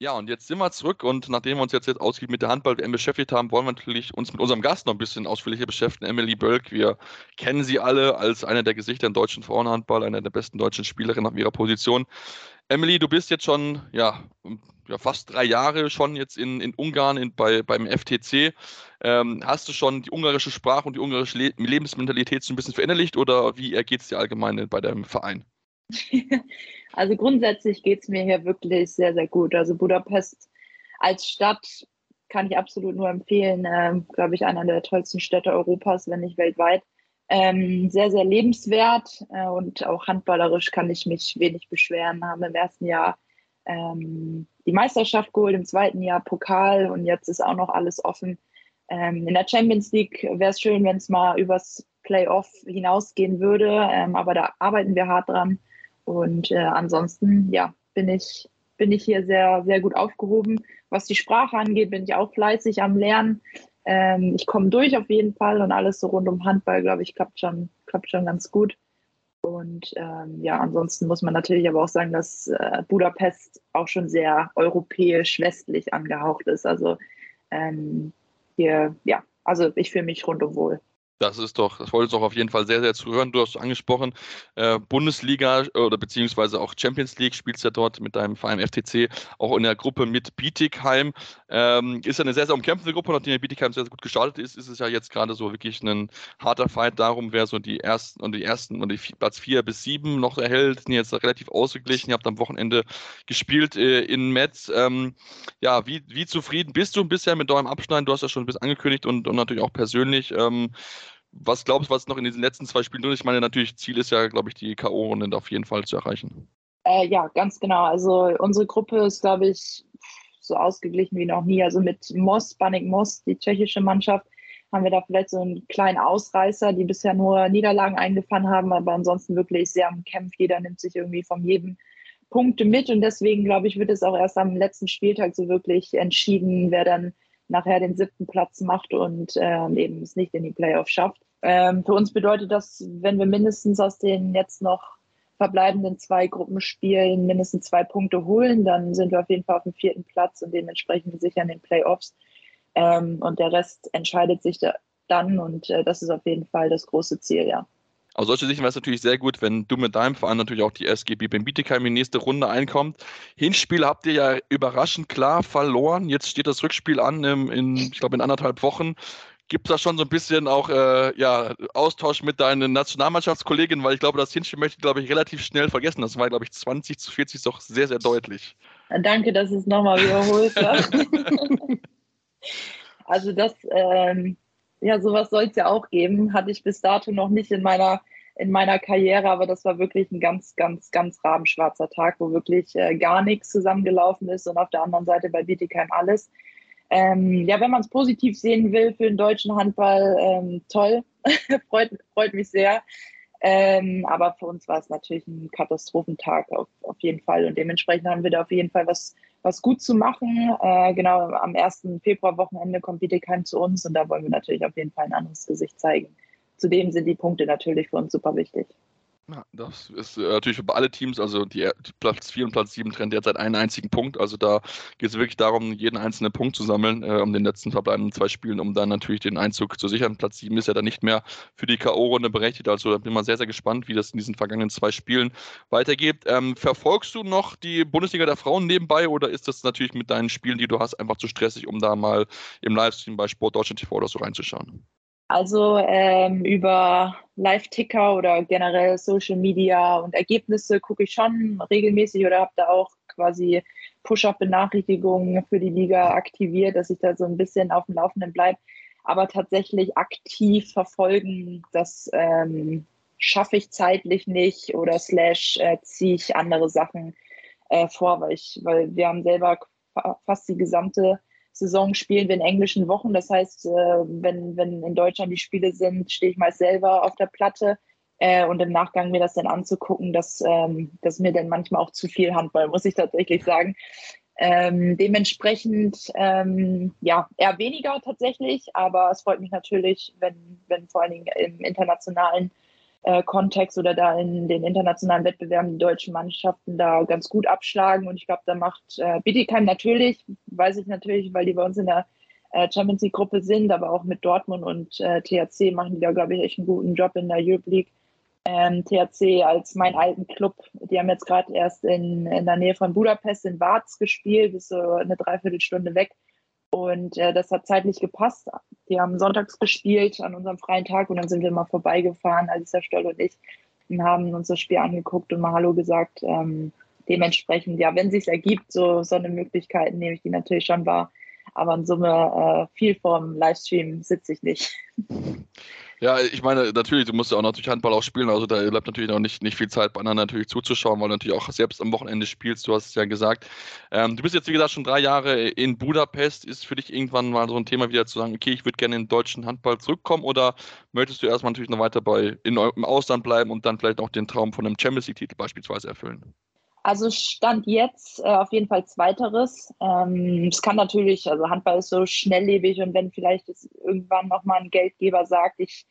Ja, und jetzt sind wir zurück und nachdem wir uns jetzt, jetzt ausgiebig mit der Handball-WM beschäftigt haben, wollen wir natürlich uns mit unserem Gast noch ein bisschen ausführlicher beschäftigen. Emily Bölk, wir kennen sie alle als eine der Gesichter im deutschen Frauenhandball, eine der besten deutschen Spielerinnen auf ihrer Position. Emily, du bist jetzt schon ja, ja fast drei Jahre schon jetzt in, in Ungarn in, bei, beim FTC. Ähm, hast du schon die ungarische Sprache und die ungarische Le Lebensmentalität so ein bisschen verinnerlicht oder wie ergeht es dir allgemein bei deinem Verein? Also grundsätzlich geht es mir hier wirklich sehr, sehr gut. Also Budapest als Stadt kann ich absolut nur empfehlen. Ähm, Glaube ich, einer der tollsten Städte Europas, wenn nicht weltweit. Ähm, sehr, sehr lebenswert äh, und auch handballerisch kann ich mich wenig beschweren. Haben im ersten Jahr ähm, die Meisterschaft geholt, im zweiten Jahr Pokal und jetzt ist auch noch alles offen. Ähm, in der Champions League wäre es schön, wenn es mal übers Playoff hinausgehen würde, ähm, aber da arbeiten wir hart dran. Und äh, ansonsten, ja, bin ich, bin ich hier sehr, sehr gut aufgehoben. Was die Sprache angeht, bin ich auch fleißig am Lernen. Ähm, ich komme durch auf jeden Fall und alles so rund um Handball, glaube ich, klappt schon, klappt schon ganz gut. Und ähm, ja, ansonsten muss man natürlich aber auch sagen, dass äh, Budapest auch schon sehr europäisch-westlich angehaucht ist. Also ähm, hier, ja, also ich fühle mich rundum wohl. Das ist doch, das wollte es doch auf jeden Fall sehr, sehr zu hören. Du hast angesprochen, äh, Bundesliga oder beziehungsweise auch Champions League spielst ja dort mit deinem Verein FTC, auch in der Gruppe mit Bietigheim. Ähm, ist ja eine sehr, sehr umkämpfte Gruppe, nachdem der Bietigheim sehr, sehr gut gestartet ist, ist es ja jetzt gerade so wirklich ein harter Fight darum, wer so die ersten und die ersten und die Platz 4 bis 7 noch erhält. Sind jetzt relativ ausgeglichen. Ihr habt am Wochenende gespielt äh, in Metz. Ähm, ja, wie, wie zufrieden bist du bisher mit eurem Abschneiden? Du hast ja schon ein bisschen angekündigt und, und natürlich auch persönlich. Ähm, was glaubst du, was noch in diesen letzten zwei Spielen drin ist? Ich meine, natürlich, Ziel ist ja, glaube ich, die K.O.-Runde auf jeden Fall zu erreichen. Äh, ja, ganz genau. Also unsere Gruppe ist, glaube ich, so ausgeglichen wie noch nie. Also mit Moss, Banik Moss, die tschechische Mannschaft, haben wir da vielleicht so einen kleinen Ausreißer, die bisher nur Niederlagen eingefahren haben, aber ansonsten wirklich sehr am Kampf. Jeder nimmt sich irgendwie von jedem Punkte mit und deswegen, glaube ich, wird es auch erst am letzten Spieltag so wirklich entschieden, wer dann nachher den siebten Platz macht und äh, eben es nicht in die Playoffs schafft. Ähm, für uns bedeutet das, wenn wir mindestens aus den jetzt noch verbleibenden zwei Gruppenspielen mindestens zwei Punkte holen, dann sind wir auf jeden Fall auf dem vierten Platz und dementsprechend sicher in den Playoffs. Ähm, und der Rest entscheidet sich da dann und äh, das ist auf jeden Fall das große Ziel, ja. Aus solcher Sicht wäre es natürlich sehr gut, wenn du mit deinem Verein natürlich auch die SGB Bietigheim in die nächste Runde einkommt. Hinspiel habt ihr ja überraschend klar verloren. Jetzt steht das Rückspiel an in, in ich glaube, in anderthalb Wochen. Gibt es da schon so ein bisschen auch äh, ja, Austausch mit deinen Nationalmannschaftskolleginnen? Weil ich glaube, das Hinspiel möchte ich, glaube ich, relativ schnell vergessen. Das war, glaube ich, 20 zu 40 doch sehr, sehr deutlich. Danke, dass es nochmal wiederholt also das, ähm, ja, sowas soll es ja auch geben. Hatte ich bis dato noch nicht in meiner, in meiner Karriere, aber das war wirklich ein ganz, ganz, ganz rabenschwarzer Tag, wo wirklich äh, gar nichts zusammengelaufen ist und auf der anderen Seite bei Bietigheim alles. Ähm, ja, wenn man es positiv sehen will für den deutschen Handball, ähm, toll, freut, freut mich sehr. Ähm, aber für uns war es natürlich ein Katastrophentag auf, auf jeden Fall und dementsprechend haben wir da auf jeden Fall was, was gut zu machen. Äh, genau am 1. Februar-Wochenende kommt Bietigheim zu uns und da wollen wir natürlich auf jeden Fall ein anderes Gesicht zeigen. Zudem sind die Punkte natürlich für uns super wichtig. Ja, das ist äh, natürlich für alle Teams, also die, die, Platz 4 und Platz 7 trennen derzeit einen einzigen Punkt. Also da geht es wirklich darum, jeden einzelnen Punkt zu sammeln, äh, um den letzten verbleibenden zwei Spielen, um dann natürlich den Einzug zu sichern. Platz 7 ist ja dann nicht mehr für die K.O.-Runde berechtigt. Also da bin ich mal sehr, sehr gespannt, wie das in diesen vergangenen zwei Spielen weitergeht. Ähm, verfolgst du noch die Bundesliga der Frauen nebenbei oder ist das natürlich mit deinen Spielen, die du hast, einfach zu stressig, um da mal im Livestream bei Sport Deutschland TV oder so reinzuschauen? Also ähm, über Live-Ticker oder generell Social Media und Ergebnisse gucke ich schon regelmäßig oder habe da auch quasi Push-Up-Benachrichtigungen für die Liga aktiviert, dass ich da so ein bisschen auf dem Laufenden bleibe. Aber tatsächlich aktiv verfolgen, das ähm, schaffe ich zeitlich nicht oder slash äh, ziehe ich andere Sachen äh, vor, weil ich, weil wir haben selber fast die gesamte Saison spielen wir in englischen Wochen. Das heißt, äh, wenn, wenn in Deutschland die Spiele sind, stehe ich meist selber auf der Platte. Äh, und im Nachgang mir das dann anzugucken, dass ähm, das mir dann manchmal auch zu viel Handball, muss ich tatsächlich sagen. Ähm, dementsprechend, ähm, ja, eher weniger tatsächlich, aber es freut mich natürlich, wenn, wenn vor allen Dingen im internationalen äh, Kontext oder da in den internationalen Wettbewerben die deutschen Mannschaften da ganz gut abschlagen. Und ich glaube, da macht äh, Bietigheim natürlich, weiß ich natürlich, weil die bei uns in der äh, Champions League Gruppe sind, aber auch mit Dortmund und äh, THC machen die da, glaube ich, echt einen guten Job in der Europe League. Ähm, THC als mein alten Club, die haben jetzt gerade erst in, in der Nähe von Budapest in Vaz gespielt, ist so eine Dreiviertelstunde weg. Und äh, das hat zeitlich gepasst. Die haben sonntags gespielt an unserem freien Tag und dann sind wir mal vorbeigefahren, Alisa Stoll und ich, und haben uns das Spiel angeguckt und mal Hallo gesagt. Ähm, dementsprechend, ja, wenn sich ergibt, so, so eine Möglichkeit nehme ich die natürlich schon wahr. Aber in Summe äh, viel vom Livestream sitze ich nicht. Ja, ich meine, natürlich, du musst ja auch natürlich Handball auch spielen, also da bleibt natürlich noch nicht, nicht viel Zeit bei anderen natürlich zuzuschauen, weil du natürlich auch selbst am Wochenende spielst, du hast es ja gesagt. Ähm, du bist jetzt, wie gesagt, schon drei Jahre in Budapest. Ist für dich irgendwann mal so ein Thema wieder zu sagen, okay, ich würde gerne in den deutschen Handball zurückkommen oder möchtest du erstmal natürlich noch weiter bei, in, im Ausland bleiben und dann vielleicht auch den Traum von einem Champions League-Titel beispielsweise erfüllen? Also Stand jetzt äh, auf jeden Fall Zweiteres. Ähm, es kann natürlich, also Handball ist so schnelllebig und wenn vielleicht irgendwann nochmal ein Geldgeber sagt, ich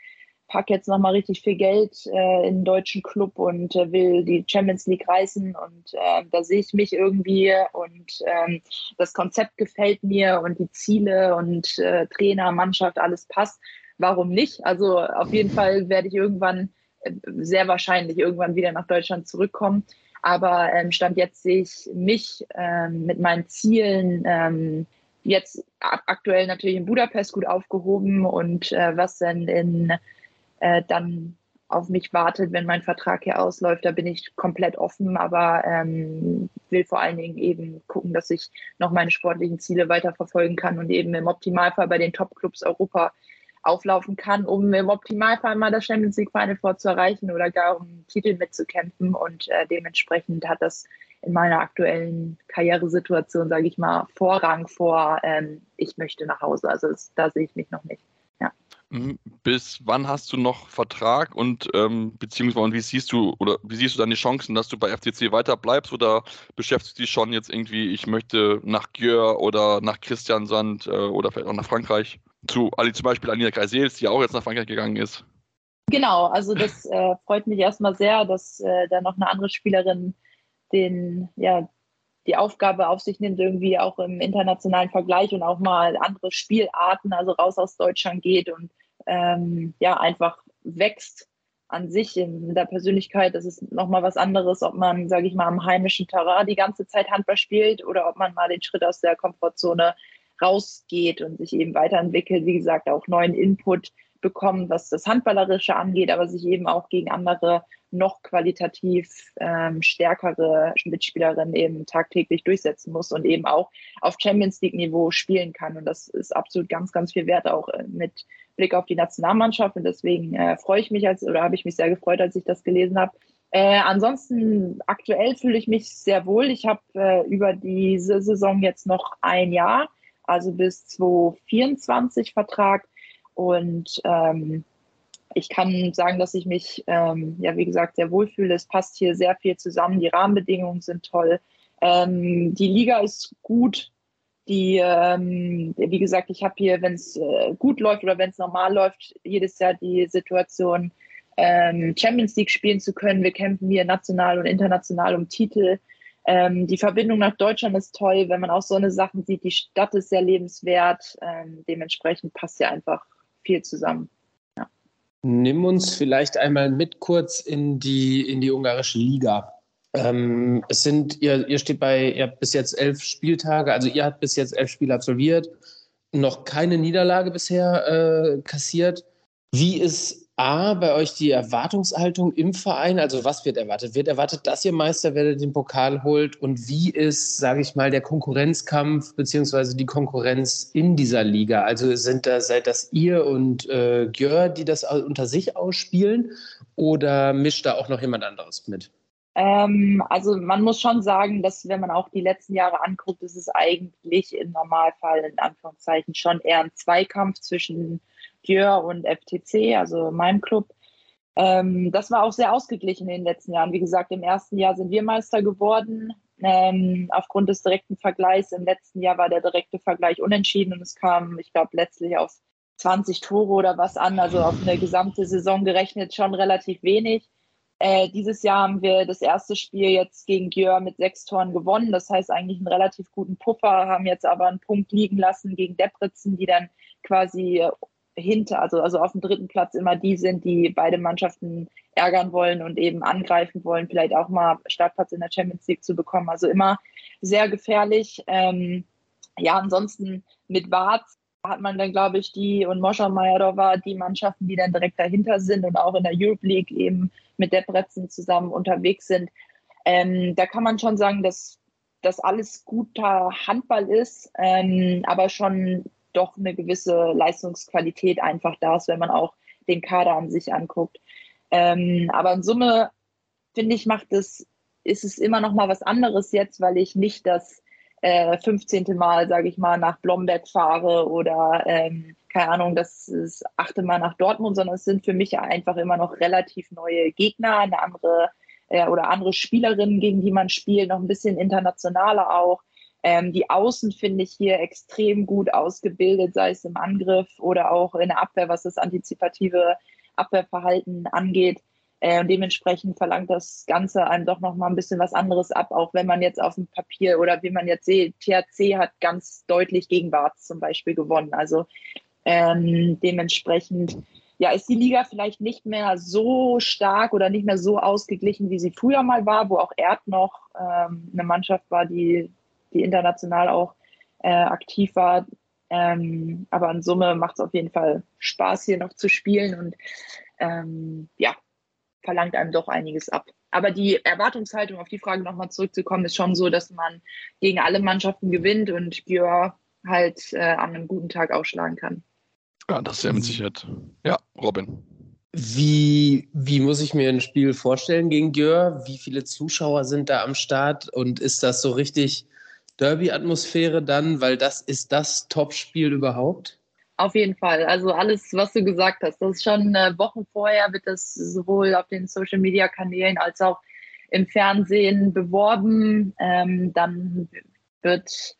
packe jetzt nochmal richtig viel Geld äh, in einen deutschen Club und äh, will die Champions League reißen und äh, da sehe ich mich irgendwie und ähm, das Konzept gefällt mir und die Ziele und äh, Trainer, Mannschaft, alles passt. Warum nicht? Also auf jeden Fall werde ich irgendwann, äh, sehr wahrscheinlich irgendwann wieder nach Deutschland zurückkommen. Aber ähm, Stand jetzt sehe ich mich ähm, mit meinen Zielen ähm, jetzt aktuell natürlich in Budapest gut aufgehoben und äh, was denn in, äh, dann auf mich wartet, wenn mein Vertrag hier ausläuft, da bin ich komplett offen, aber ähm, will vor allen Dingen eben gucken, dass ich noch meine sportlichen Ziele weiter verfolgen kann und eben im Optimalfall bei den Top-Clubs Europa auflaufen kann, um im Optimalfall mal das Champions League Final Four zu erreichen oder gar um Titel mitzukämpfen. Und äh, dementsprechend hat das in meiner aktuellen Karrieresituation, sage ich mal, Vorrang vor, ähm, ich möchte nach Hause. Also das, da sehe ich mich noch nicht. Ja. Mhm. Bis wann hast du noch Vertrag und ähm, beziehungsweise wie siehst du oder wie siehst du dann die Chancen, dass du bei FCC weiter bleibst oder beschäftigst du dich schon jetzt irgendwie, ich möchte nach Gjör oder nach Christiansand äh, oder vielleicht auch nach Frankreich? Zu Ali zum Beispiel Anina Kreisels, die auch jetzt nach Frankreich gegangen ist. Genau, also das äh, freut mich erstmal sehr, dass äh, da noch eine andere Spielerin den, ja, die Aufgabe auf sich nimmt, irgendwie auch im internationalen Vergleich und auch mal andere Spielarten, also raus aus Deutschland geht und ähm, ja, einfach wächst an sich in der Persönlichkeit. Das ist nochmal was anderes, ob man, sage ich mal, am heimischen Terrain die ganze Zeit Handball spielt oder ob man mal den Schritt aus der Komfortzone rausgeht und sich eben weiterentwickelt, wie gesagt, auch neuen Input bekommen, was das Handballerische angeht, aber sich eben auch gegen andere noch qualitativ ähm, stärkere Mitspielerinnen eben tagtäglich durchsetzen muss und eben auch auf Champions League Niveau spielen kann. Und das ist absolut ganz, ganz viel wert, auch äh, mit Blick auf die Nationalmannschaft. Und deswegen äh, freue ich mich als oder habe ich mich sehr gefreut, als ich das gelesen habe. Äh, ansonsten aktuell fühle ich mich sehr wohl. Ich habe äh, über diese Saison jetzt noch ein Jahr also bis 2024 Vertrag. Und ähm, ich kann sagen, dass ich mich, ähm, ja, wie gesagt, sehr wohlfühle. Es passt hier sehr viel zusammen. Die Rahmenbedingungen sind toll. Ähm, die Liga ist gut. Die, ähm, wie gesagt, ich habe hier, wenn es äh, gut läuft oder wenn es normal läuft, jedes Jahr die Situation, ähm, Champions League spielen zu können. Wir kämpfen hier national und international um Titel. Ähm, die Verbindung nach Deutschland ist toll, wenn man auch so eine Sachen sieht. Die Stadt ist sehr lebenswert. Ähm, dementsprechend passt ja einfach viel zusammen. Ja. Nimm uns vielleicht einmal mit kurz in die, in die ungarische Liga. Ähm, es sind, ihr, ihr steht bei, ihr habt bis jetzt elf Spieltage, also ihr habt bis jetzt elf Spiele absolviert, noch keine Niederlage bisher äh, kassiert. Wie ist A, bei euch die Erwartungshaltung im Verein? Also was wird erwartet? Wird erwartet, dass ihr Meister werdet, den Pokal holt? Und wie ist, sage ich mal, der Konkurrenzkampf beziehungsweise die Konkurrenz in dieser Liga? Also sind da, seid das ihr und äh, Gjör, die das unter sich ausspielen? Oder mischt da auch noch jemand anderes mit? Ähm, also man muss schon sagen, dass wenn man auch die letzten Jahre anguckt, ist es eigentlich im Normalfall in Anführungszeichen schon eher ein Zweikampf zwischen Dior und FTC, also meinem Club. Ähm, das war auch sehr ausgeglichen in den letzten Jahren. Wie gesagt, im ersten Jahr sind wir Meister geworden. Ähm, aufgrund des direkten Vergleichs. Im letzten Jahr war der direkte Vergleich unentschieden und es kam, ich glaube, letztlich auf 20 Tore oder was an, also auf eine gesamte Saison gerechnet schon relativ wenig. Äh, dieses Jahr haben wir das erste Spiel jetzt gegen Gjör mit sechs Toren gewonnen. Das heißt eigentlich einen relativ guten Puffer, haben jetzt aber einen Punkt liegen lassen gegen Depritzen, die dann quasi hinter, also, also auf dem dritten Platz immer die sind, die beide Mannschaften ärgern wollen und eben angreifen wollen, vielleicht auch mal Startplatz in der Champions League zu bekommen. Also immer sehr gefährlich. Ähm, ja, ansonsten mit Warz hat man dann, glaube ich, die und Moscha Majadova, die Mannschaften, die dann direkt dahinter sind und auch in der Europe League eben mit Debrecen zusammen unterwegs sind. Ähm, da kann man schon sagen, dass das alles guter Handball ist, ähm, aber schon doch eine gewisse Leistungsqualität einfach da ist, wenn man auch den Kader an sich anguckt. Ähm, aber in Summe, finde ich, macht es, ist es immer noch mal was anderes jetzt, weil ich nicht das äh, 15. Mal, sage ich mal, nach Blomberg fahre oder ähm, keine Ahnung, das ist achte Mal nach Dortmund, sondern es sind für mich einfach immer noch relativ neue Gegner, eine andere äh, oder andere Spielerinnen, gegen die man spielt, noch ein bisschen internationaler auch. Ähm, die Außen finde ich hier extrem gut ausgebildet, sei es im Angriff oder auch in der Abwehr, was das antizipative Abwehrverhalten angeht. Äh, und dementsprechend verlangt das Ganze einem doch noch mal ein bisschen was anderes ab, auch wenn man jetzt auf dem Papier oder wie man jetzt sieht, THC hat ganz deutlich gegen Barz zum Beispiel gewonnen. Also ähm, dementsprechend ja, ist die Liga vielleicht nicht mehr so stark oder nicht mehr so ausgeglichen, wie sie früher mal war, wo auch Erd noch ähm, eine Mannschaft war, die, die international auch äh, aktiv war. Ähm, aber in Summe macht es auf jeden Fall Spaß, hier noch zu spielen und ähm, ja, verlangt einem doch einiges ab. Aber die Erwartungshaltung, auf die Frage nochmal zurückzukommen, ist schon so, dass man gegen alle Mannschaften gewinnt und Björn halt äh, an einem guten Tag ausschlagen kann. Ja, das ist ja mit Sicherheit. Ja, Robin. Wie, wie muss ich mir ein Spiel vorstellen gegen Gjör? Wie viele Zuschauer sind da am Start? Und ist das so richtig Derby-Atmosphäre dann? Weil das ist das Top-Spiel überhaupt? Auf jeden Fall. Also alles, was du gesagt hast, das ist schon äh, Wochen vorher, wird das sowohl auf den Social-Media-Kanälen als auch im Fernsehen beworben. Ähm, dann wird,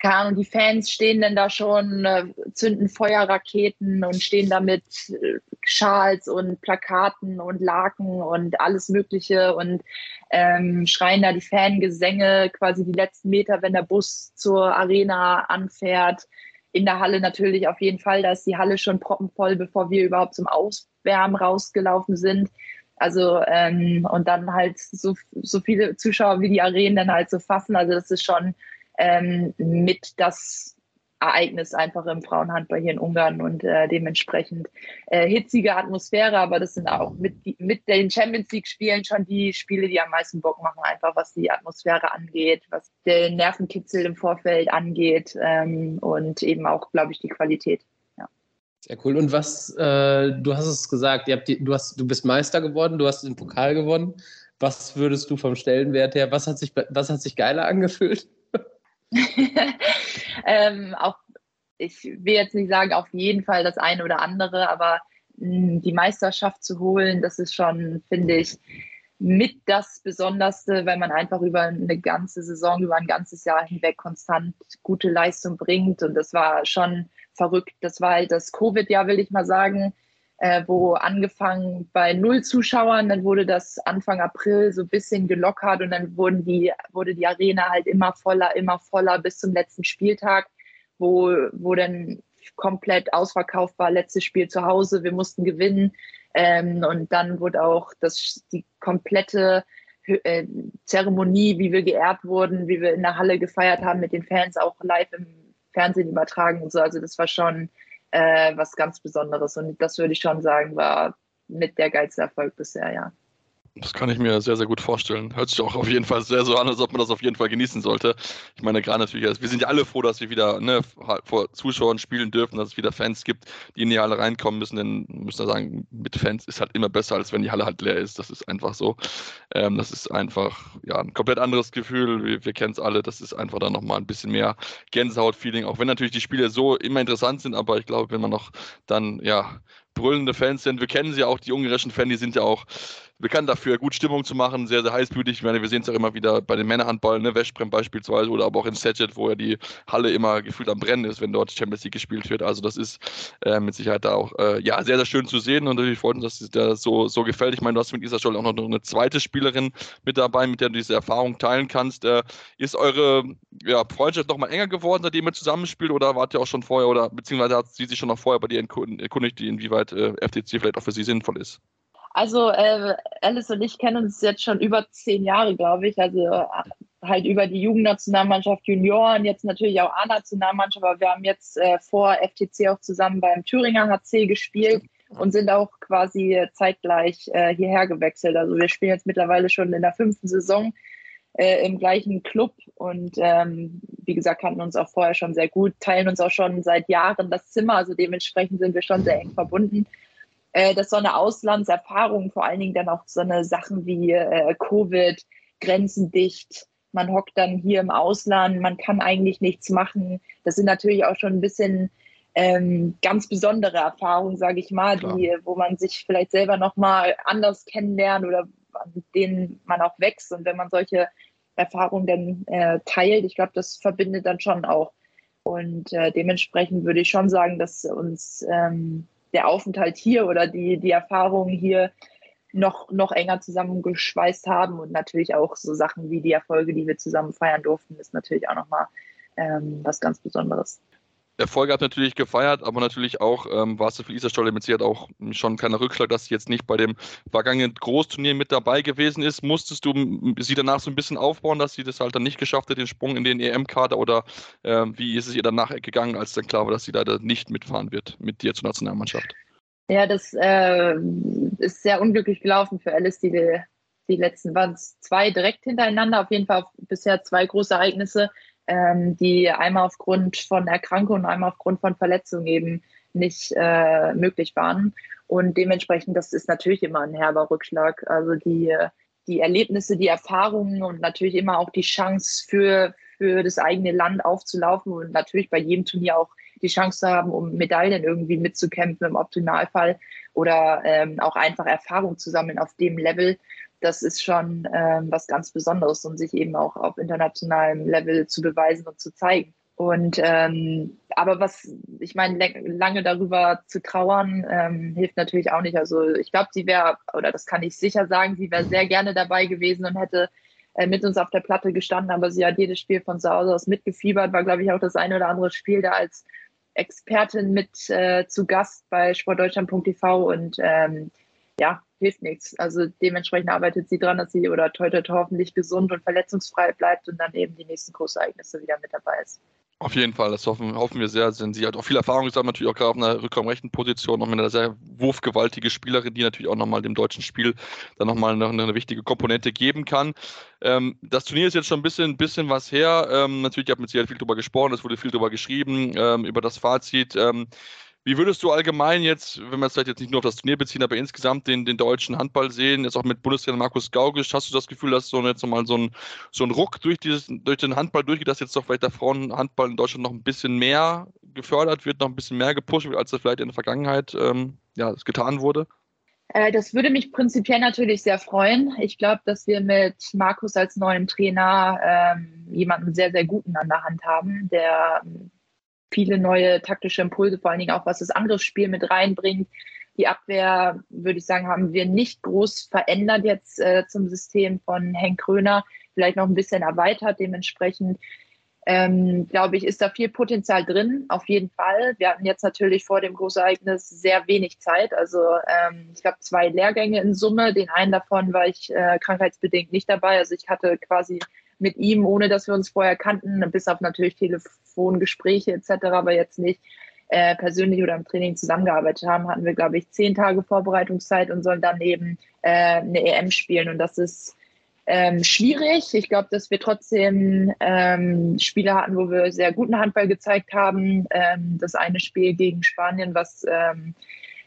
keine Ahnung, die Fans stehen dann da schon, äh, zünden Feuerraketen und stehen da mit äh, Schals und Plakaten und Laken und alles Mögliche und ähm, schreien da die Fangesänge quasi die letzten Meter, wenn der Bus zur Arena anfährt in der Halle natürlich auf jeden Fall. Da ist die Halle schon proppenvoll, bevor wir überhaupt zum Auswärmen rausgelaufen sind. Also ähm, und dann halt so, so viele Zuschauer wie die Arenen dann halt so fassen. Also das ist schon ähm, mit das Ereignis einfach im Frauenhandball hier in Ungarn und äh, dementsprechend äh, hitzige Atmosphäre, aber das sind auch mit, mit den Champions League-Spielen schon die Spiele, die am meisten Bock machen, einfach was die Atmosphäre angeht, was den Nervenkitzel im Vorfeld angeht ähm, und eben auch, glaube ich, die Qualität. Ja. Sehr cool. Und was, äh, du hast es gesagt, die, du, hast, du bist Meister geworden, du hast den Pokal gewonnen. Was würdest du vom Stellenwert her, was hat sich, was hat sich geiler angefühlt? ähm, auch, ich will jetzt nicht sagen, auf jeden Fall das eine oder andere, aber mh, hm, die Meisterschaft zu holen, das ist schon, finde ich, mit das Besonderste, weil man einfach über eine ganze Saison, über ein ganzes Jahr hinweg konstant gute Leistung bringt. Und das war schon verrückt. Das war halt das Covid-Jahr, will ich mal sagen äh, wo angefangen bei null Zuschauern, dann wurde das Anfang April so ein bisschen gelockert und dann wurden die, wurde die Arena halt immer voller, immer voller bis zum letzten Spieltag, wo, wo dann komplett ausverkauft war, letztes Spiel zu Hause, wir mussten gewinnen. Ähm, und dann wurde auch das, die komplette äh, Zeremonie, wie wir geehrt wurden, wie wir in der Halle gefeiert haben mit den Fans, auch live im Fernsehen übertragen und so. Also das war schon äh, was ganz Besonderes. Und das würde ich schon sagen, war mit der geilste Erfolg bisher, ja. Das kann ich mir sehr, sehr gut vorstellen. Hört sich auch auf jeden Fall sehr so an, als ob man das auf jeden Fall genießen sollte. Ich meine, gerade natürlich, also wir sind ja alle froh, dass wir wieder ne, vor Zuschauern spielen dürfen, dass es wieder Fans gibt, die in die Halle reinkommen müssen. Denn müssen wir sagen, mit Fans ist halt immer besser, als wenn die Halle halt leer ist. Das ist einfach so. Ähm, das ist einfach ja, ein komplett anderes Gefühl. Wir, wir kennen es alle. Das ist einfach dann nochmal ein bisschen mehr Gänsehaut-Feeling. Auch wenn natürlich die Spiele so immer interessant sind, aber ich glaube, wenn man noch dann ja brüllende Fans sind, wir kennen sie auch, die ungarischen Fans, die sind ja auch bekannt dafür, gut Stimmung zu machen, sehr, sehr heißblütig. Ich meine, wir sehen es auch immer wieder bei den Männerhandballen, ne, Westbrem beispielsweise oder aber auch in Sedget, wo ja die Halle immer gefühlt am Brennen ist, wenn dort Champions League gespielt wird. Also das ist äh, mit Sicherheit da auch äh, ja, sehr, sehr schön zu sehen und natürlich freut uns, dass es dir so, so gefällt. Ich meine, du hast mit Isa Scholl auch noch eine zweite Spielerin mit dabei, mit der du diese Erfahrung teilen kannst. Äh, ist eure ja, Freundschaft noch mal enger geworden, seitdem ihr zusammenspielt oder wart ihr auch schon vorher oder beziehungsweise hat sie sich schon noch vorher bei dir erkundigt, inwieweit äh, FTC vielleicht auch für sie sinnvoll ist? Also äh, Alice und ich kennen uns jetzt schon über zehn Jahre, glaube ich. Also äh, halt über die Jugendnationalmannschaft Junioren, jetzt natürlich auch A-Nationalmannschaft, aber wir haben jetzt äh, vor FTC auch zusammen beim Thüringer HC gespielt und sind auch quasi zeitgleich äh, hierher gewechselt. Also wir spielen jetzt mittlerweile schon in der fünften Saison äh, im gleichen Club und ähm, wie gesagt, kannten uns auch vorher schon sehr gut, teilen uns auch schon seit Jahren das Zimmer, also dementsprechend sind wir schon sehr eng verbunden äh, dass so eine Auslandserfahrung, vor allen Dingen dann auch so eine Sachen wie äh, Covid, Grenzen dicht, man hockt dann hier im Ausland, man kann eigentlich nichts machen. Das sind natürlich auch schon ein bisschen ähm, ganz besondere Erfahrungen, sage ich mal, die, wo man sich vielleicht selber nochmal anders kennenlernt oder mit denen man auch wächst. Und wenn man solche Erfahrungen dann äh, teilt, ich glaube, das verbindet dann schon auch. Und äh, dementsprechend würde ich schon sagen, dass uns ähm, der Aufenthalt hier oder die, die Erfahrungen hier noch, noch enger zusammengeschweißt haben und natürlich auch so Sachen wie die Erfolge, die wir zusammen feiern durften, ist natürlich auch nochmal ähm, was ganz Besonderes. Erfolge hat natürlich gefeiert, aber natürlich auch ähm, war es für Isa Stolle mit Sicherheit auch schon keiner Rückschlag, dass sie jetzt nicht bei dem vergangenen Großturnier mit dabei gewesen ist. Musstest du sie danach so ein bisschen aufbauen, dass sie das halt dann nicht geschafft hat, den Sprung in den EM-Kader oder äh, wie ist es ihr danach gegangen, als dann klar war, dass sie leider nicht mitfahren wird mit dir zur Nationalmannschaft? Ja, das äh, ist sehr unglücklich gelaufen für Alice, die, die letzten waren es zwei direkt hintereinander, auf jeden Fall bisher zwei große Ereignisse ähm, die einmal aufgrund von Erkrankung und einmal aufgrund von Verletzung eben nicht äh, möglich waren. Und dementsprechend, das ist natürlich immer ein herber Rückschlag. Also die, die Erlebnisse, die Erfahrungen und natürlich immer auch die Chance für, für das eigene Land aufzulaufen und natürlich bei jedem Turnier auch die Chance zu haben, um Medaillen irgendwie mitzukämpfen im Optimalfall oder ähm, auch einfach Erfahrung zu sammeln auf dem Level das ist schon ähm, was ganz Besonderes und sich eben auch auf internationalem Level zu beweisen und zu zeigen. Und ähm, aber was, ich meine, lange darüber zu trauern, ähm, hilft natürlich auch nicht. Also ich glaube, sie wäre, oder das kann ich sicher sagen, sie wäre sehr gerne dabei gewesen und hätte äh, mit uns auf der Platte gestanden, aber sie hat jedes Spiel von zu Hause aus mitgefiebert, war, glaube ich, auch das eine oder andere Spiel da als Expertin mit äh, zu Gast bei sportdeutschland.tv und ähm, ja, hilft nichts. Also dementsprechend arbeitet sie dran, dass sie oder toi, toi, toi hoffentlich gesund und verletzungsfrei bleibt und dann eben die nächsten Großereignisse wieder mit dabei ist. Auf jeden Fall, das hoffen, hoffen wir sehr, denn sie hat auch viel Erfahrung gesammelt, natürlich auch gerade auf einer rückraumrechten Position, noch mit einer sehr wurfgewaltige Spielerin, die natürlich auch nochmal dem deutschen Spiel dann nochmal eine, eine wichtige Komponente geben kann. Ähm, das Turnier ist jetzt schon ein bisschen, bisschen was her. Ähm, natürlich, ich habe mit Sicherheit viel drüber gesprochen, es wurde viel drüber geschrieben, ähm, über das Fazit. Wie würdest du allgemein jetzt, wenn wir es vielleicht jetzt nicht nur auf das Turnier beziehen, aber insgesamt den, den deutschen Handball sehen, jetzt auch mit Bundestrainer Markus Gaugisch, hast du das Gefühl, dass so jetzt nochmal so ein, so ein Ruck durch, dieses, durch den Handball durchgeht, dass jetzt doch vielleicht der Frauenhandball in Deutschland noch ein bisschen mehr gefördert wird, noch ein bisschen mehr gepusht wird, als das vielleicht in der Vergangenheit ähm, ja, getan wurde? Äh, das würde mich prinzipiell natürlich sehr freuen. Ich glaube, dass wir mit Markus als neuem Trainer ähm, jemanden sehr, sehr guten an der Hand haben, der viele neue taktische Impulse, vor allen Dingen auch was das Angriffsspiel mit reinbringt. Die Abwehr, würde ich sagen, haben wir nicht groß verändert jetzt äh, zum System von Henk Kröner, vielleicht noch ein bisschen erweitert. Dementsprechend, ähm, glaube ich, ist da viel Potenzial drin, auf jeden Fall. Wir hatten jetzt natürlich vor dem Großereignis sehr wenig Zeit. Also ähm, ich glaube, zwei Lehrgänge in Summe. Den einen davon war ich äh, krankheitsbedingt nicht dabei. Also ich hatte quasi mit ihm, ohne dass wir uns vorher kannten, bis auf natürlich Telefongespräche etc., aber jetzt nicht äh, persönlich oder im Training zusammengearbeitet haben, hatten wir, glaube ich, zehn Tage Vorbereitungszeit und sollen dann eben äh, eine EM spielen. Und das ist ähm, schwierig. Ich glaube, dass wir trotzdem ähm, Spiele hatten, wo wir sehr guten Handball gezeigt haben. Ähm, das eine Spiel gegen Spanien, was ähm,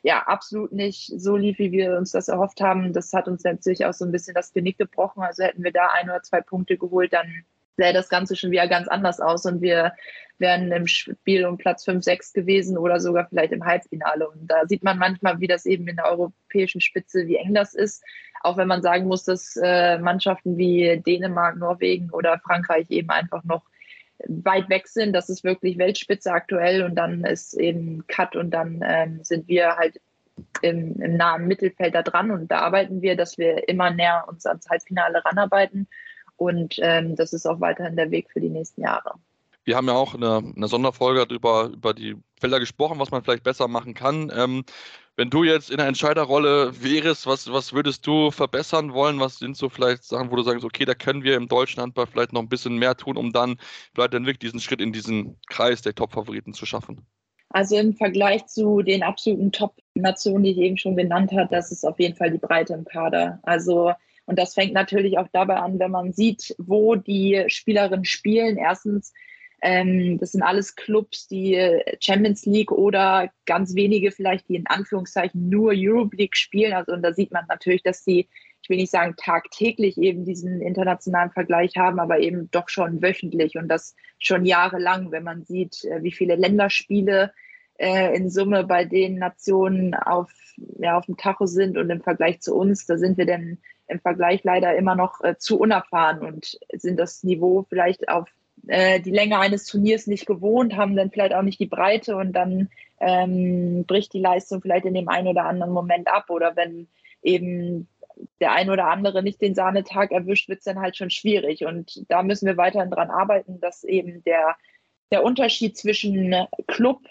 ja absolut nicht so lief, wie wir uns das erhofft haben. Das hat uns natürlich auch so ein bisschen das Genick gebrochen. Also hätten wir da ein oder zwei Punkte geholt, dann sähe das Ganze schon wieder ganz anders aus und wir wären im Spiel um Platz 5, 6 gewesen oder sogar vielleicht im Halbfinale. Und da sieht man manchmal, wie das eben in der europäischen Spitze, wie eng das ist. Auch wenn man sagen muss, dass äh, Mannschaften wie Dänemark, Norwegen oder Frankreich eben einfach noch weit weg sind. Das ist wirklich Weltspitze aktuell und dann ist eben Cut und dann ähm, sind wir halt im, im, nahen Mittelfeld da dran und da arbeiten wir, dass wir immer näher uns ans Halbfinale ranarbeiten und ähm, das ist auch weiterhin der Weg für die nächsten Jahre. Wir haben ja auch eine, eine Sonderfolge darüber, über die Felder gesprochen, was man vielleicht besser machen kann. Ähm, wenn du jetzt in der Entscheiderrolle wärst, was, was würdest du verbessern wollen? Was sind so vielleicht Sachen, wo du sagst, okay, da können wir im deutschen Handball vielleicht noch ein bisschen mehr tun, um dann vielleicht dann wirklich diesen Schritt in diesen Kreis der Top-Favoriten zu schaffen? Also im Vergleich zu den absoluten Top-Nationen, die ich eben schon genannt habe, das ist auf jeden Fall die Breite im Kader. Also und das fängt natürlich auch dabei an, wenn man sieht, wo die Spielerinnen spielen. Erstens, ähm, das sind alles Clubs, die Champions League oder ganz wenige vielleicht, die in Anführungszeichen nur Europe League spielen. Also und da sieht man natürlich, dass die, ich will nicht sagen tagtäglich eben diesen internationalen Vergleich haben, aber eben doch schon wöchentlich und das schon jahrelang, wenn man sieht, äh, wie viele Länderspiele äh, in Summe bei den Nationen auf, ja, auf dem Tacho sind und im Vergleich zu uns, da sind wir dann im Vergleich leider immer noch äh, zu unerfahren und sind das Niveau vielleicht auf äh, die Länge eines Turniers nicht gewohnt, haben dann vielleicht auch nicht die Breite und dann ähm, bricht die Leistung vielleicht in dem einen oder anderen Moment ab oder wenn eben der ein oder andere nicht den Sahnetag erwischt, wird es dann halt schon schwierig. Und da müssen wir weiterhin dran arbeiten, dass eben der, der Unterschied zwischen Club